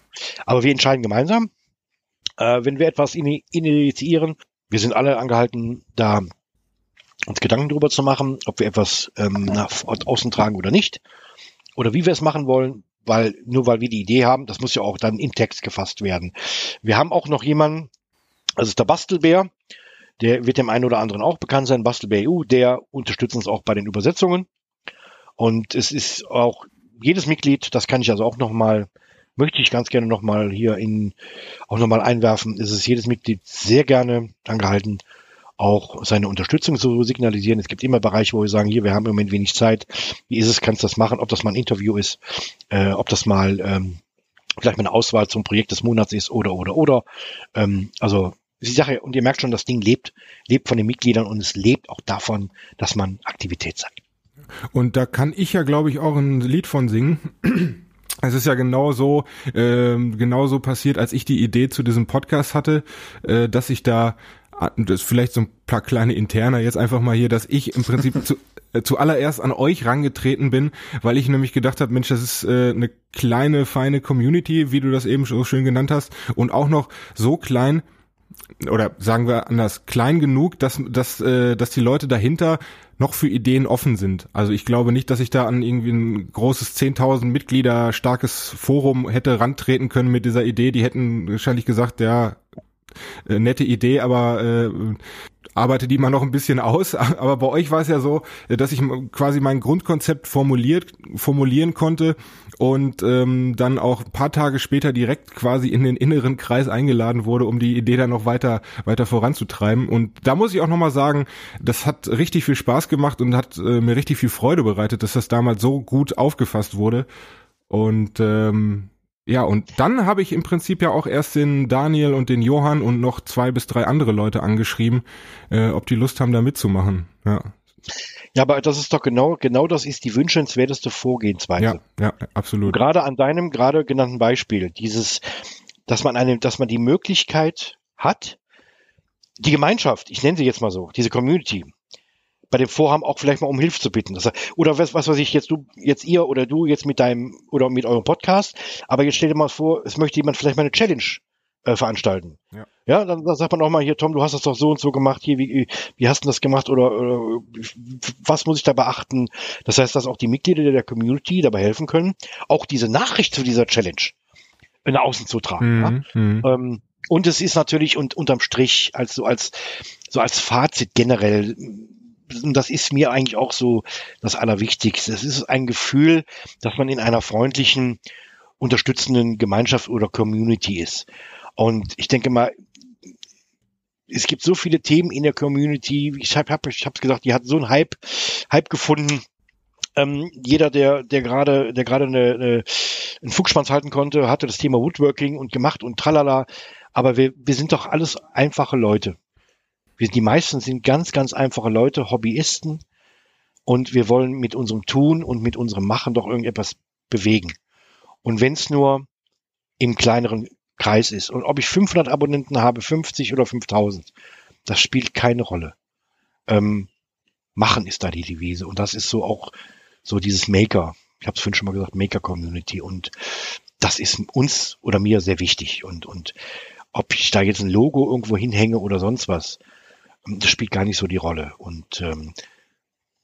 Aber wir entscheiden gemeinsam. Äh, wenn wir etwas in, initiieren, wir sind alle angehalten, da uns Gedanken drüber zu machen, ob wir etwas ähm, nach außen tragen oder nicht. Oder wie wir es machen wollen weil nur weil wir die Idee haben, das muss ja auch dann in Text gefasst werden. Wir haben auch noch jemanden, das ist der Bastelbär, der wird dem einen oder anderen auch bekannt sein, Bastelbär EU, der unterstützt uns auch bei den Übersetzungen. Und es ist auch jedes Mitglied, das kann ich also auch nochmal, möchte ich ganz gerne nochmal hier in, auch nochmal einwerfen, es ist jedes Mitglied sehr gerne angehalten, auch seine Unterstützung zu signalisieren. Es gibt immer Bereiche, wo wir sagen, hier, wir haben im Moment wenig Zeit. Wie ist es, kannst du das machen? Ob das mal ein Interview ist, äh, ob das mal ähm, vielleicht mal eine Auswahl zum Projekt des Monats ist oder, oder, oder. Ähm, also die Sache, und ihr merkt schon, das Ding lebt, lebt von den Mitgliedern und es lebt auch davon, dass man Aktivität zeigt. Und da kann ich ja, glaube ich, auch ein Lied von singen. Es ist ja genau so, äh, genau passiert, als ich die Idee zu diesem Podcast hatte, äh, dass ich da das ist vielleicht so ein paar kleine Interner jetzt einfach mal hier, dass ich im Prinzip zu, äh, zuallererst an euch rangetreten bin, weil ich nämlich gedacht habe, Mensch, das ist äh, eine kleine, feine Community, wie du das eben so schön genannt hast, und auch noch so klein, oder sagen wir anders, klein genug, dass, dass, äh, dass die Leute dahinter noch für Ideen offen sind. Also ich glaube nicht, dass ich da an irgendwie ein großes 10.000 Mitglieder starkes Forum hätte rantreten können mit dieser Idee. Die hätten wahrscheinlich gesagt, ja, äh, nette Idee, aber äh, arbeite die mal noch ein bisschen aus. Aber bei euch war es ja so, äh, dass ich quasi mein Grundkonzept formuliert, formulieren konnte und ähm, dann auch ein paar Tage später direkt quasi in den inneren Kreis eingeladen wurde, um die Idee dann noch weiter weiter voranzutreiben. Und da muss ich auch nochmal sagen, das hat richtig viel Spaß gemacht und hat äh, mir richtig viel Freude bereitet, dass das damals so gut aufgefasst wurde. Und ähm, ja, und dann habe ich im Prinzip ja auch erst den Daniel und den Johann und noch zwei bis drei andere Leute angeschrieben, äh, ob die Lust haben, da mitzumachen. Ja. Ja, aber das ist doch genau, genau das ist die wünschenswerteste Vorgehensweise. Ja, ja, absolut. gerade an deinem gerade genannten Beispiel, dieses, dass man eine, dass man die Möglichkeit hat, die Gemeinschaft, ich nenne sie jetzt mal so, diese Community, bei dem Vorhaben auch vielleicht mal um Hilfe zu bitten. Das, oder was, was weiß ich, jetzt du, jetzt ihr oder du jetzt mit deinem oder mit eurem Podcast, aber jetzt stell dir mal vor, es möchte jemand vielleicht mal eine Challenge äh, veranstalten. Ja. ja, dann, dann sagt man auch mal hier, Tom, du hast das doch so und so gemacht, hier, wie, wie hast du das gemacht oder, oder was muss ich da beachten? Das heißt, dass auch die Mitglieder der Community dabei helfen können, auch diese Nachricht zu dieser Challenge nach außen zu tragen. Mhm. Ja? Mhm. Ähm, und es ist natürlich und unterm Strich als so als so als Fazit generell und das ist mir eigentlich auch so das Allerwichtigste. Es ist ein Gefühl, dass man in einer freundlichen, unterstützenden Gemeinschaft oder Community ist. Und ich denke mal, es gibt so viele Themen in der Community. Ich habe hab, ich gesagt, die hat so einen Hype, Hype gefunden. Ähm, jeder, der, der gerade, der gerade eine, eine, einen Fuchsschwanz halten konnte, hatte das Thema Woodworking und gemacht und tralala. Aber wir, wir sind doch alles einfache Leute. Wir, die meisten sind ganz, ganz einfache Leute, Hobbyisten. Und wir wollen mit unserem Tun und mit unserem Machen doch irgendetwas bewegen. Und wenn es nur im kleineren Kreis ist. Und ob ich 500 Abonnenten habe, 50 oder 5000, das spielt keine Rolle. Ähm, machen ist da die Devise. Und das ist so auch so dieses Maker. Ich habe es vorhin schon mal gesagt, Maker-Community. Und das ist uns oder mir sehr wichtig. Und, und ob ich da jetzt ein Logo irgendwo hinhänge oder sonst was, das spielt gar nicht so die Rolle. Und ähm,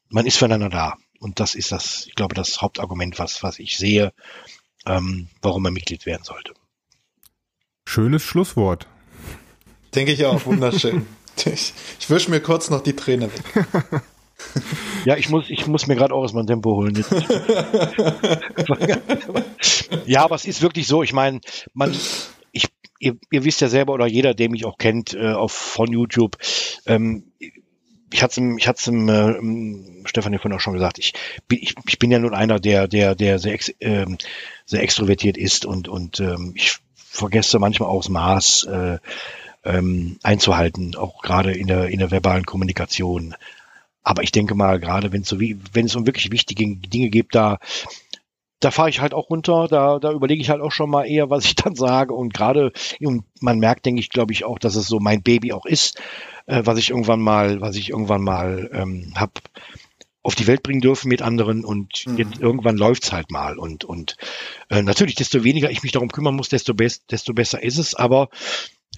man ist füreinander da. Und das ist das, ich glaube, das Hauptargument, was, was ich sehe, ähm, warum man Mitglied werden sollte. Schönes Schlusswort. Denke ich auch, wunderschön. ich, ich wische mir kurz noch die Träne weg. Ja, ich muss, ich muss mir gerade auch erstmal ein Tempo holen. ja, aber es ist wirklich so. Ich meine, man, ihr, ihr wisst ja selber oder jeder, der mich auch kennt äh, auf, von YouTube, ähm, ich hatte es ich hat's im, äh, Stefan vorhin auch schon gesagt, ich bin, ich, ich bin ja nun einer, der, der, der sehr, ex, äh, sehr extrovertiert ist und, und ähm, ich vergesse manchmal auch das Maß äh, ähm, einzuhalten, auch gerade in der, in der verbalen Kommunikation. Aber ich denke mal, gerade wenn es so wie, wenn es um wirklich wichtige Dinge gibt, da da fahre ich halt auch runter, da, da überlege ich halt auch schon mal eher, was ich dann sage. Und gerade, und man merkt, denke ich, glaube ich, auch, dass es so mein Baby auch ist, äh, was ich irgendwann mal, was ich irgendwann mal ähm, hab auf die Welt bringen dürfen mit anderen und mhm. jetzt irgendwann läuft's halt mal. Und, und äh, natürlich, desto weniger ich mich darum kümmern muss, desto, best, desto besser ist es. Aber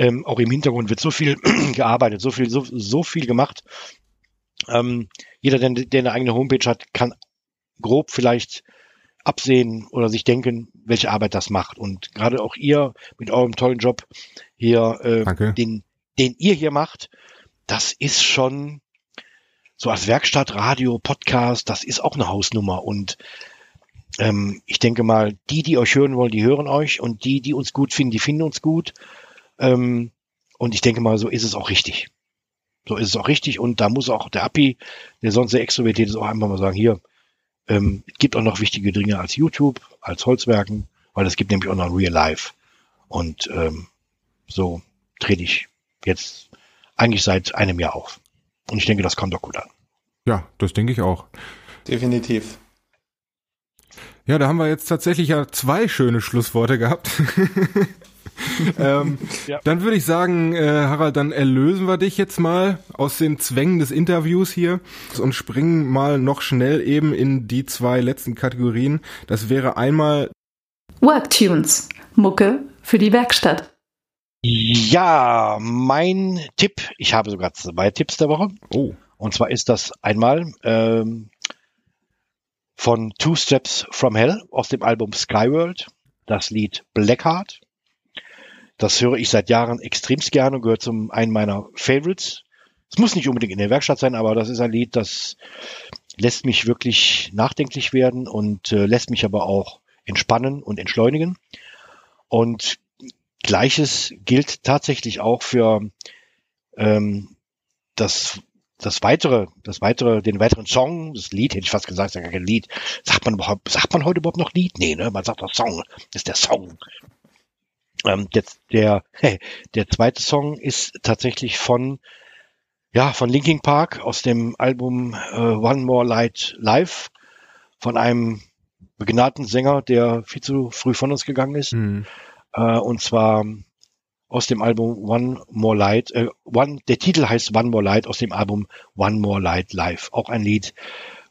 ähm, auch im Hintergrund wird so viel gearbeitet, so viel, so, so viel gemacht. Ähm, jeder, der, der eine eigene Homepage hat, kann grob vielleicht absehen oder sich denken, welche Arbeit das macht. Und gerade auch ihr mit eurem tollen Job hier, äh, den, den ihr hier macht, das ist schon so als Werkstatt, Radio, Podcast, das ist auch eine Hausnummer. Und ähm, ich denke mal, die, die euch hören wollen, die hören euch und die, die uns gut finden, die finden uns gut. Ähm, und ich denke mal, so ist es auch richtig. So ist es auch richtig und da muss auch der Api, der sonst sehr extrovertiert ist, auch einfach mal sagen, hier, ähm, gibt auch noch wichtige Dinge als YouTube, als Holzwerken, weil es gibt nämlich auch noch Real Life. Und ähm, so trete ich jetzt eigentlich seit einem Jahr auf. Und ich denke, das kommt doch gut an. Ja, das denke ich auch. Definitiv. Ja, da haben wir jetzt tatsächlich ja zwei schöne Schlussworte gehabt. ähm, ja. Dann würde ich sagen, äh, Harald, dann erlösen wir dich jetzt mal aus den Zwängen des Interviews hier und springen mal noch schnell eben in die zwei letzten Kategorien. Das wäre einmal Worktunes, Mucke für die Werkstatt. Ja, mein Tipp, ich habe sogar zwei Tipps der Woche. Oh. Und zwar ist das einmal ähm, von Two Steps from Hell aus dem Album Skyworld, das Lied Blackheart. Das höre ich seit Jahren extremst gerne und gehört zum einen meiner Favorites. Es muss nicht unbedingt in der Werkstatt sein, aber das ist ein Lied, das lässt mich wirklich nachdenklich werden und äh, lässt mich aber auch entspannen und entschleunigen. Und gleiches gilt tatsächlich auch für ähm, das das weitere, das weitere, den weiteren Song, das Lied, hätte ich fast gesagt, ist ja kein Lied. Sagt man überhaupt, sagt man heute überhaupt noch Lied? Nee, ne? Man sagt doch Song. Das ist der Song. Ähm, jetzt der, hey, der zweite Song ist tatsächlich von, ja, von Linkin Park aus dem Album äh, One More Light Live von einem begnadeten Sänger, der viel zu früh von uns gegangen ist. Mhm. Äh, und zwar aus dem Album One More Light. Äh, One, der Titel heißt One More Light aus dem Album One More Light Live. Auch ein Lied,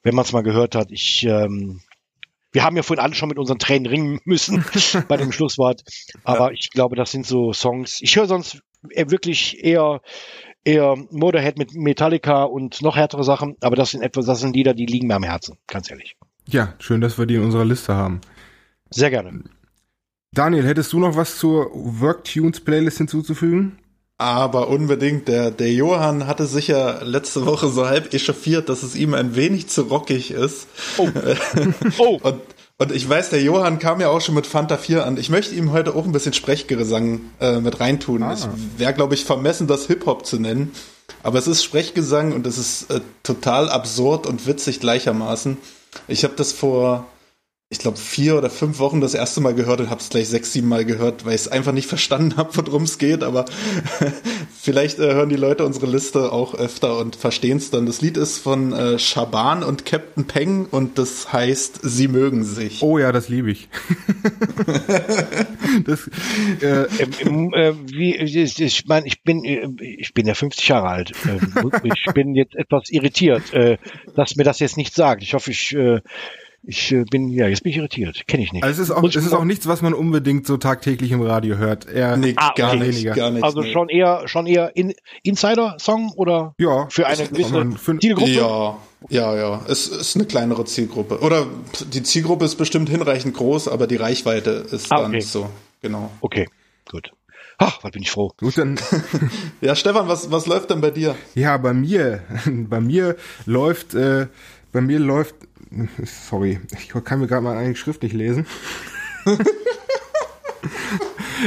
wenn man es mal gehört hat. Ich, ähm, wir haben ja vorhin alle schon mit unseren Tränen ringen müssen bei dem Schlusswort. Aber ja. ich glaube, das sind so Songs. Ich höre sonst wirklich eher eher Motorhead mit Metallica und noch härtere Sachen. Aber das sind etwas, das sind Lieder, die liegen mir am Herzen. Ganz ehrlich. Ja, schön, dass wir die in unserer Liste haben. Sehr gerne. Daniel, hättest du noch was zur Worktunes Playlist hinzuzufügen? Aber unbedingt, der, der Johann hatte sich ja letzte Woche so halb echauffiert, dass es ihm ein wenig zu rockig ist. Oh. oh. und, und ich weiß, der Johann kam ja auch schon mit Fanta 4 an. Ich möchte ihm heute auch ein bisschen Sprechgesang äh, mit reintun. Ah. Es wäre, glaube ich, vermessen, das Hip-Hop zu nennen. Aber es ist Sprechgesang und es ist äh, total absurd und witzig gleichermaßen. Ich habe das vor ich glaube, vier oder fünf Wochen das erste Mal gehört und habe es gleich sechs, sieben Mal gehört, weil ich es einfach nicht verstanden habe, worum es geht. Aber vielleicht äh, hören die Leute unsere Liste auch öfter und verstehen es dann. Das Lied ist von äh, Shaban und Captain Peng und das heißt Sie mögen sich. Oh ja, das liebe ich. das, äh, ähm, äh, wie, ich meine, ich bin, äh, ich bin ja 50 Jahre alt. Ähm, ich bin jetzt etwas irritiert, äh, dass mir das jetzt nicht sagt. Ich hoffe, ich äh, ich äh, bin, ja, jetzt bin ich irritiert. Kenne ich nicht. Also es ist auch, es ist auch nichts, was man unbedingt so tagtäglich im Radio hört. Eher nee, ah, gar, okay. nicht, gar nicht. Also nee. schon eher, schon eher in, Insider-Song oder? Ja. Für eine gewisse für, Zielgruppe? Ja, ja, ja. Es ist eine kleinere Zielgruppe. Oder die Zielgruppe ist bestimmt hinreichend groß, aber die Reichweite ist ah, dann okay. so. Genau. Okay, gut. Ach, was bin ich froh. Gut, dann. ja, Stefan, was, was läuft denn bei dir? Ja, bei mir, bei mir läuft, äh, bei mir läuft Sorry, ich kann mir gerade mal eine Schrift nicht lesen.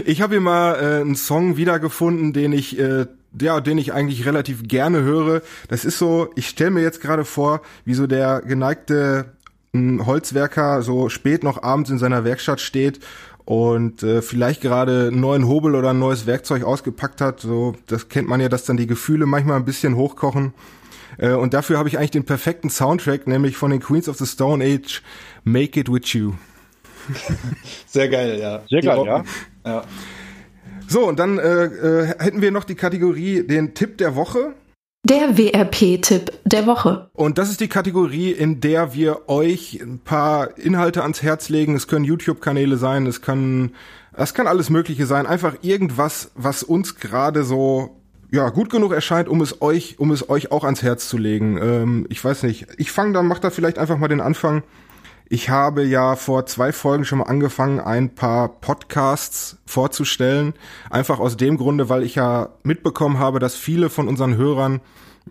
ich habe hier mal äh, einen Song wiedergefunden, den ich äh, ja, den ich eigentlich relativ gerne höre. Das ist so, ich stelle mir jetzt gerade vor, wie so der geneigte äh, Holzwerker so spät noch abends in seiner Werkstatt steht und äh, vielleicht gerade einen neuen Hobel oder ein neues Werkzeug ausgepackt hat. So, das kennt man ja, dass dann die Gefühle manchmal ein bisschen hochkochen. Äh, und dafür habe ich eigentlich den perfekten Soundtrack, nämlich von den Queens of the Stone Age, Make It With You. Sehr geil, ja. Sehr geil, ja. ja. So, und dann äh, äh, hätten wir noch die Kategorie den Tipp der Woche. Der WRP-Tipp der Woche. Und das ist die Kategorie, in der wir euch ein paar Inhalte ans Herz legen. Es können YouTube-Kanäle sein, es kann, es kann alles Mögliche sein. Einfach irgendwas, was uns gerade so ja, gut genug erscheint, um es euch, um es euch auch ans Herz zu legen. Ähm, ich weiß nicht. Ich fange dann, mach da vielleicht einfach mal den Anfang. Ich habe ja vor zwei Folgen schon mal angefangen, ein paar Podcasts vorzustellen. Einfach aus dem Grunde, weil ich ja mitbekommen habe, dass viele von unseren Hörern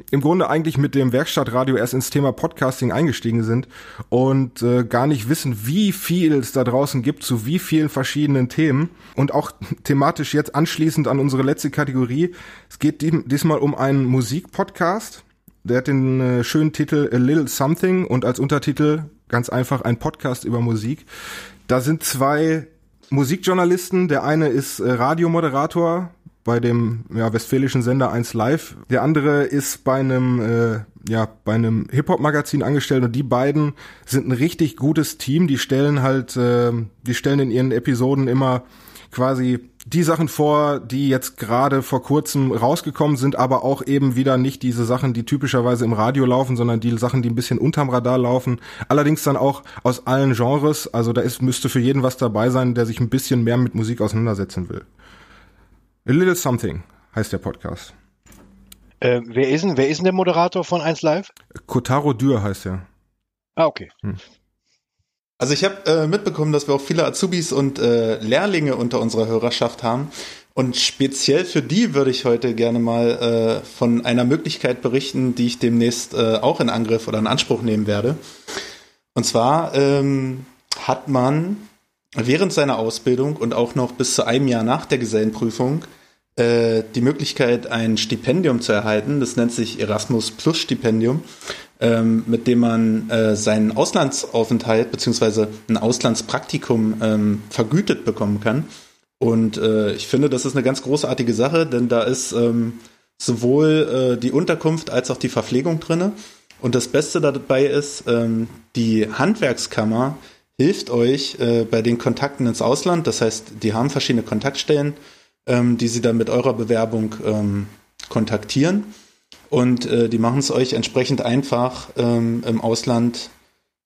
im Grunde eigentlich mit dem Werkstattradio erst ins Thema Podcasting eingestiegen sind und äh, gar nicht wissen, wie viel es da draußen gibt zu wie vielen verschiedenen Themen und auch thematisch jetzt anschließend an unsere letzte Kategorie. Es geht diesmal um einen Musikpodcast. Der hat den äh, schönen Titel A Little Something und als Untertitel ganz einfach ein Podcast über Musik. Da sind zwei Musikjournalisten. Der eine ist äh, Radiomoderator bei dem ja, westfälischen Sender 1 Live. Der andere ist bei einem äh, ja bei einem Hip Hop Magazin angestellt und die beiden sind ein richtig gutes Team. Die stellen halt, äh, die stellen in ihren Episoden immer quasi die Sachen vor, die jetzt gerade vor kurzem rausgekommen sind, aber auch eben wieder nicht diese Sachen, die typischerweise im Radio laufen, sondern die Sachen, die ein bisschen unterm Radar laufen. Allerdings dann auch aus allen Genres. Also da ist, müsste für jeden was dabei sein, der sich ein bisschen mehr mit Musik auseinandersetzen will. A Little Something heißt der Podcast. Äh, wer, ist denn, wer ist denn der Moderator von 1 Live? Kotaro Dürr heißt er. Ah, okay. Hm. Also ich habe äh, mitbekommen, dass wir auch viele Azubis und äh, Lehrlinge unter unserer Hörerschaft haben. Und speziell für die würde ich heute gerne mal äh, von einer Möglichkeit berichten, die ich demnächst äh, auch in Angriff oder in Anspruch nehmen werde. Und zwar ähm, hat man während seiner Ausbildung und auch noch bis zu einem Jahr nach der Gesellenprüfung äh, die Möglichkeit, ein Stipendium zu erhalten. Das nennt sich Erasmus Plus Stipendium ähm, mit dem man äh, seinen Auslandsaufenthalt beziehungsweise ein Auslandspraktikum ähm, vergütet bekommen kann. Und äh, ich finde, das ist eine ganz großartige Sache, denn da ist ähm, sowohl äh, die Unterkunft als auch die Verpflegung drinne. Und das Beste dabei ist, ähm, die Handwerkskammer hilft euch äh, bei den Kontakten ins Ausland. Das heißt, die haben verschiedene Kontaktstellen, ähm, die sie dann mit eurer Bewerbung ähm, kontaktieren und äh, die machen es euch entsprechend einfach, ähm, im Ausland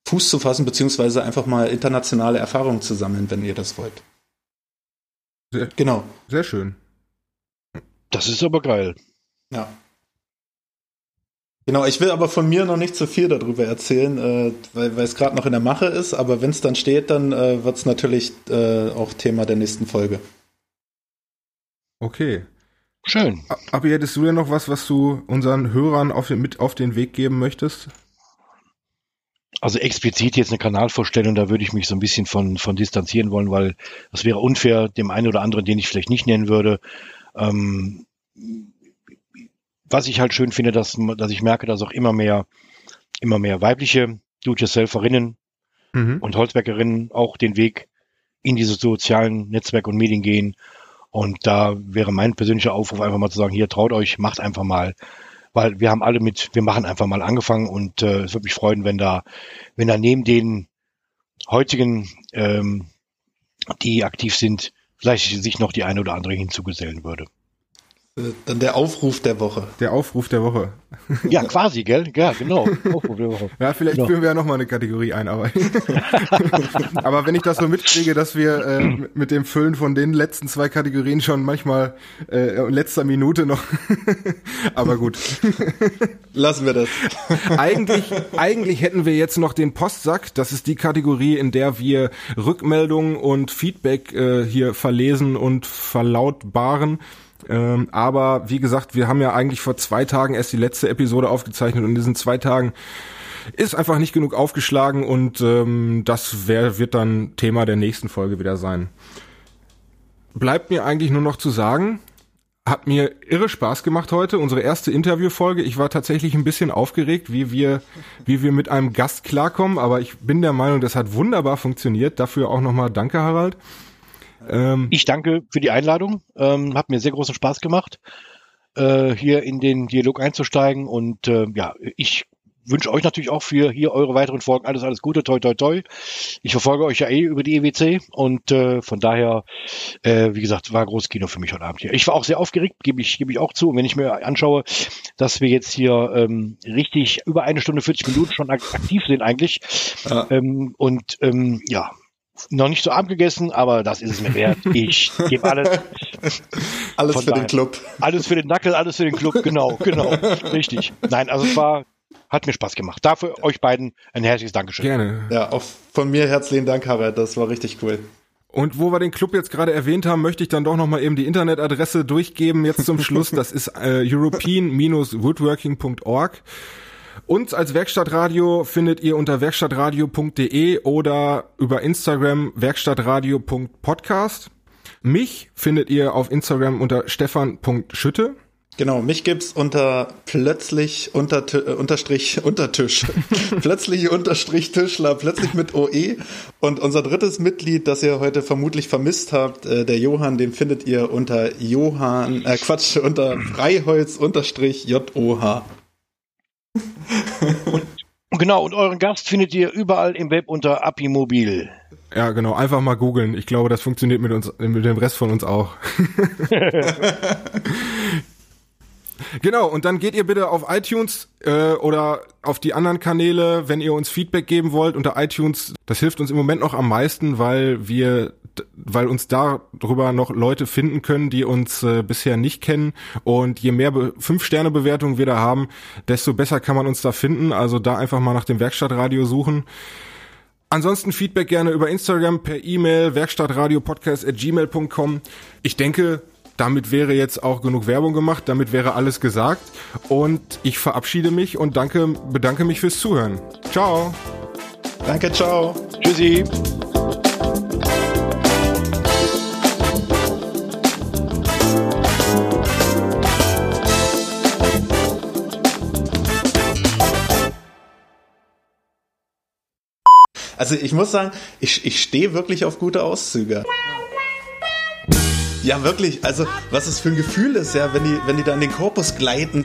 Fuß zu fassen, beziehungsweise einfach mal internationale Erfahrungen zu sammeln, wenn ihr das wollt. Sehr, genau. Sehr schön. Das ist aber geil. Ja. Genau, ich will aber von mir noch nicht zu viel darüber erzählen, äh, weil, weil es gerade noch in der Mache ist, aber wenn es dann steht, dann äh, wird es natürlich äh, auch Thema der nächsten Folge. Okay. Schön. Aber hättest du denn noch was, was du unseren Hörern auf den, mit auf den Weg geben möchtest? Also explizit jetzt eine Kanalvorstellung, da würde ich mich so ein bisschen von, von distanzieren wollen, weil das wäre unfair dem einen oder anderen, den ich vielleicht nicht nennen würde. Ähm, was ich halt schön finde, dass, dass ich merke, dass auch immer mehr, immer mehr weibliche Do-it-yourselferinnen mhm. und Holzwerkerinnen auch den Weg in diese sozialen Netzwerke und Medien gehen und da wäre mein persönlicher Aufruf einfach mal zu sagen, hier traut euch, macht einfach mal. Weil wir haben alle mit, wir machen einfach mal angefangen und äh, es würde mich freuen, wenn da, wenn da neben den heutigen, ähm, die aktiv sind, vielleicht sich noch die eine oder andere hinzugesellen würde. Äh, dann der Aufruf der Woche. Der Aufruf der Woche. Ja, quasi, gell? Ja, genau. Aufruf der Woche. Ja, vielleicht genau. führen wir ja nochmal eine Kategorie ein, aber, aber wenn ich das so mitkriege, dass wir äh, mit dem Füllen von den letzten zwei Kategorien schon manchmal äh, in letzter Minute noch, aber gut. Lassen wir das. eigentlich, eigentlich hätten wir jetzt noch den Postsack. Das ist die Kategorie, in der wir Rückmeldungen und Feedback äh, hier verlesen und verlautbaren. Ähm, aber wie gesagt, wir haben ja eigentlich vor zwei Tagen erst die letzte Episode aufgezeichnet und in diesen zwei Tagen ist einfach nicht genug aufgeschlagen und ähm, das wär, wird dann Thema der nächsten Folge wieder sein. Bleibt mir eigentlich nur noch zu sagen, hat mir irre Spaß gemacht heute, unsere erste Interviewfolge. Ich war tatsächlich ein bisschen aufgeregt, wie wir, wie wir mit einem Gast klarkommen, aber ich bin der Meinung, das hat wunderbar funktioniert. Dafür auch nochmal danke, Harald. Ähm, ich danke für die Einladung. Ähm, hat mir sehr großen Spaß gemacht, äh, hier in den Dialog einzusteigen. Und äh, ja, ich wünsche euch natürlich auch für hier eure weiteren Folgen alles, alles Gute, toi, toi, toi. Ich verfolge euch ja eh über die EWC und äh, von daher, äh, wie gesagt, war großes Kino für mich heute Abend hier. Ich war auch sehr aufgeregt, gebe ich, gebe ich auch zu. Und wenn ich mir anschaue, dass wir jetzt hier ähm, richtig über eine Stunde 40 Minuten schon aktiv sind eigentlich ja. ähm, und ähm, ja, noch nicht so Abend gegessen, aber das ist es mir wert. Ich gebe alles. alles für daher. den Club. Alles für den Nackel, alles für den Club, genau, genau. Richtig. Nein, also es war, hat mir Spaß gemacht. Dafür euch beiden ein herzliches Dankeschön. Gerne. Ja, auch von mir herzlichen Dank, Harald. Das war richtig cool. Und wo wir den Club jetzt gerade erwähnt haben, möchte ich dann doch nochmal eben die Internetadresse durchgeben, jetzt zum Schluss. Das ist äh, european-woodworking.org. Uns als Werkstattradio findet ihr unter werkstattradio.de oder über Instagram werkstattradio.podcast. Mich findet ihr auf Instagram unter stefan.schütte. Genau, mich gibt's unter plötzlich unter, äh, unterstrich Untertisch. plötzlich unterstrich Tischler, plötzlich mit OE. Und unser drittes Mitglied, das ihr heute vermutlich vermisst habt, äh, der Johann, den findet ihr unter Johann, äh Quatsch, unter Freiholz unterstrich JOH. Genau, und euren Gast findet ihr überall im Web unter Apimobil. Ja, genau. Einfach mal googeln. Ich glaube, das funktioniert mit uns, mit dem Rest von uns auch. Genau, und dann geht ihr bitte auf iTunes äh, oder auf die anderen Kanäle, wenn ihr uns Feedback geben wollt unter iTunes. Das hilft uns im Moment noch am meisten, weil wir weil uns darüber noch Leute finden können, die uns äh, bisher nicht kennen. Und je mehr Fünf-Sterne-Bewertungen wir da haben, desto besser kann man uns da finden. Also da einfach mal nach dem Werkstattradio suchen. Ansonsten Feedback gerne über Instagram, per E-Mail, werkstattradiopodcast.gmail.com. Ich denke, damit wäre jetzt auch genug Werbung gemacht, damit wäre alles gesagt. Und ich verabschiede mich und danke, bedanke mich fürs Zuhören. Ciao. Danke, ciao. Tschüssi. Also ich muss sagen, ich, ich stehe wirklich auf gute Auszüge. Ja, wirklich. Also, was es für ein Gefühl ist, ja, wenn die, wenn die da in den Korpus gleiten,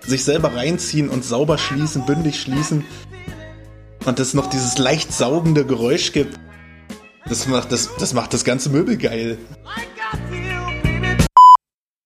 sich selber reinziehen und sauber schließen, bündig schließen und es noch dieses leicht saugende Geräusch gibt. Das macht das, das macht das ganze Möbel geil.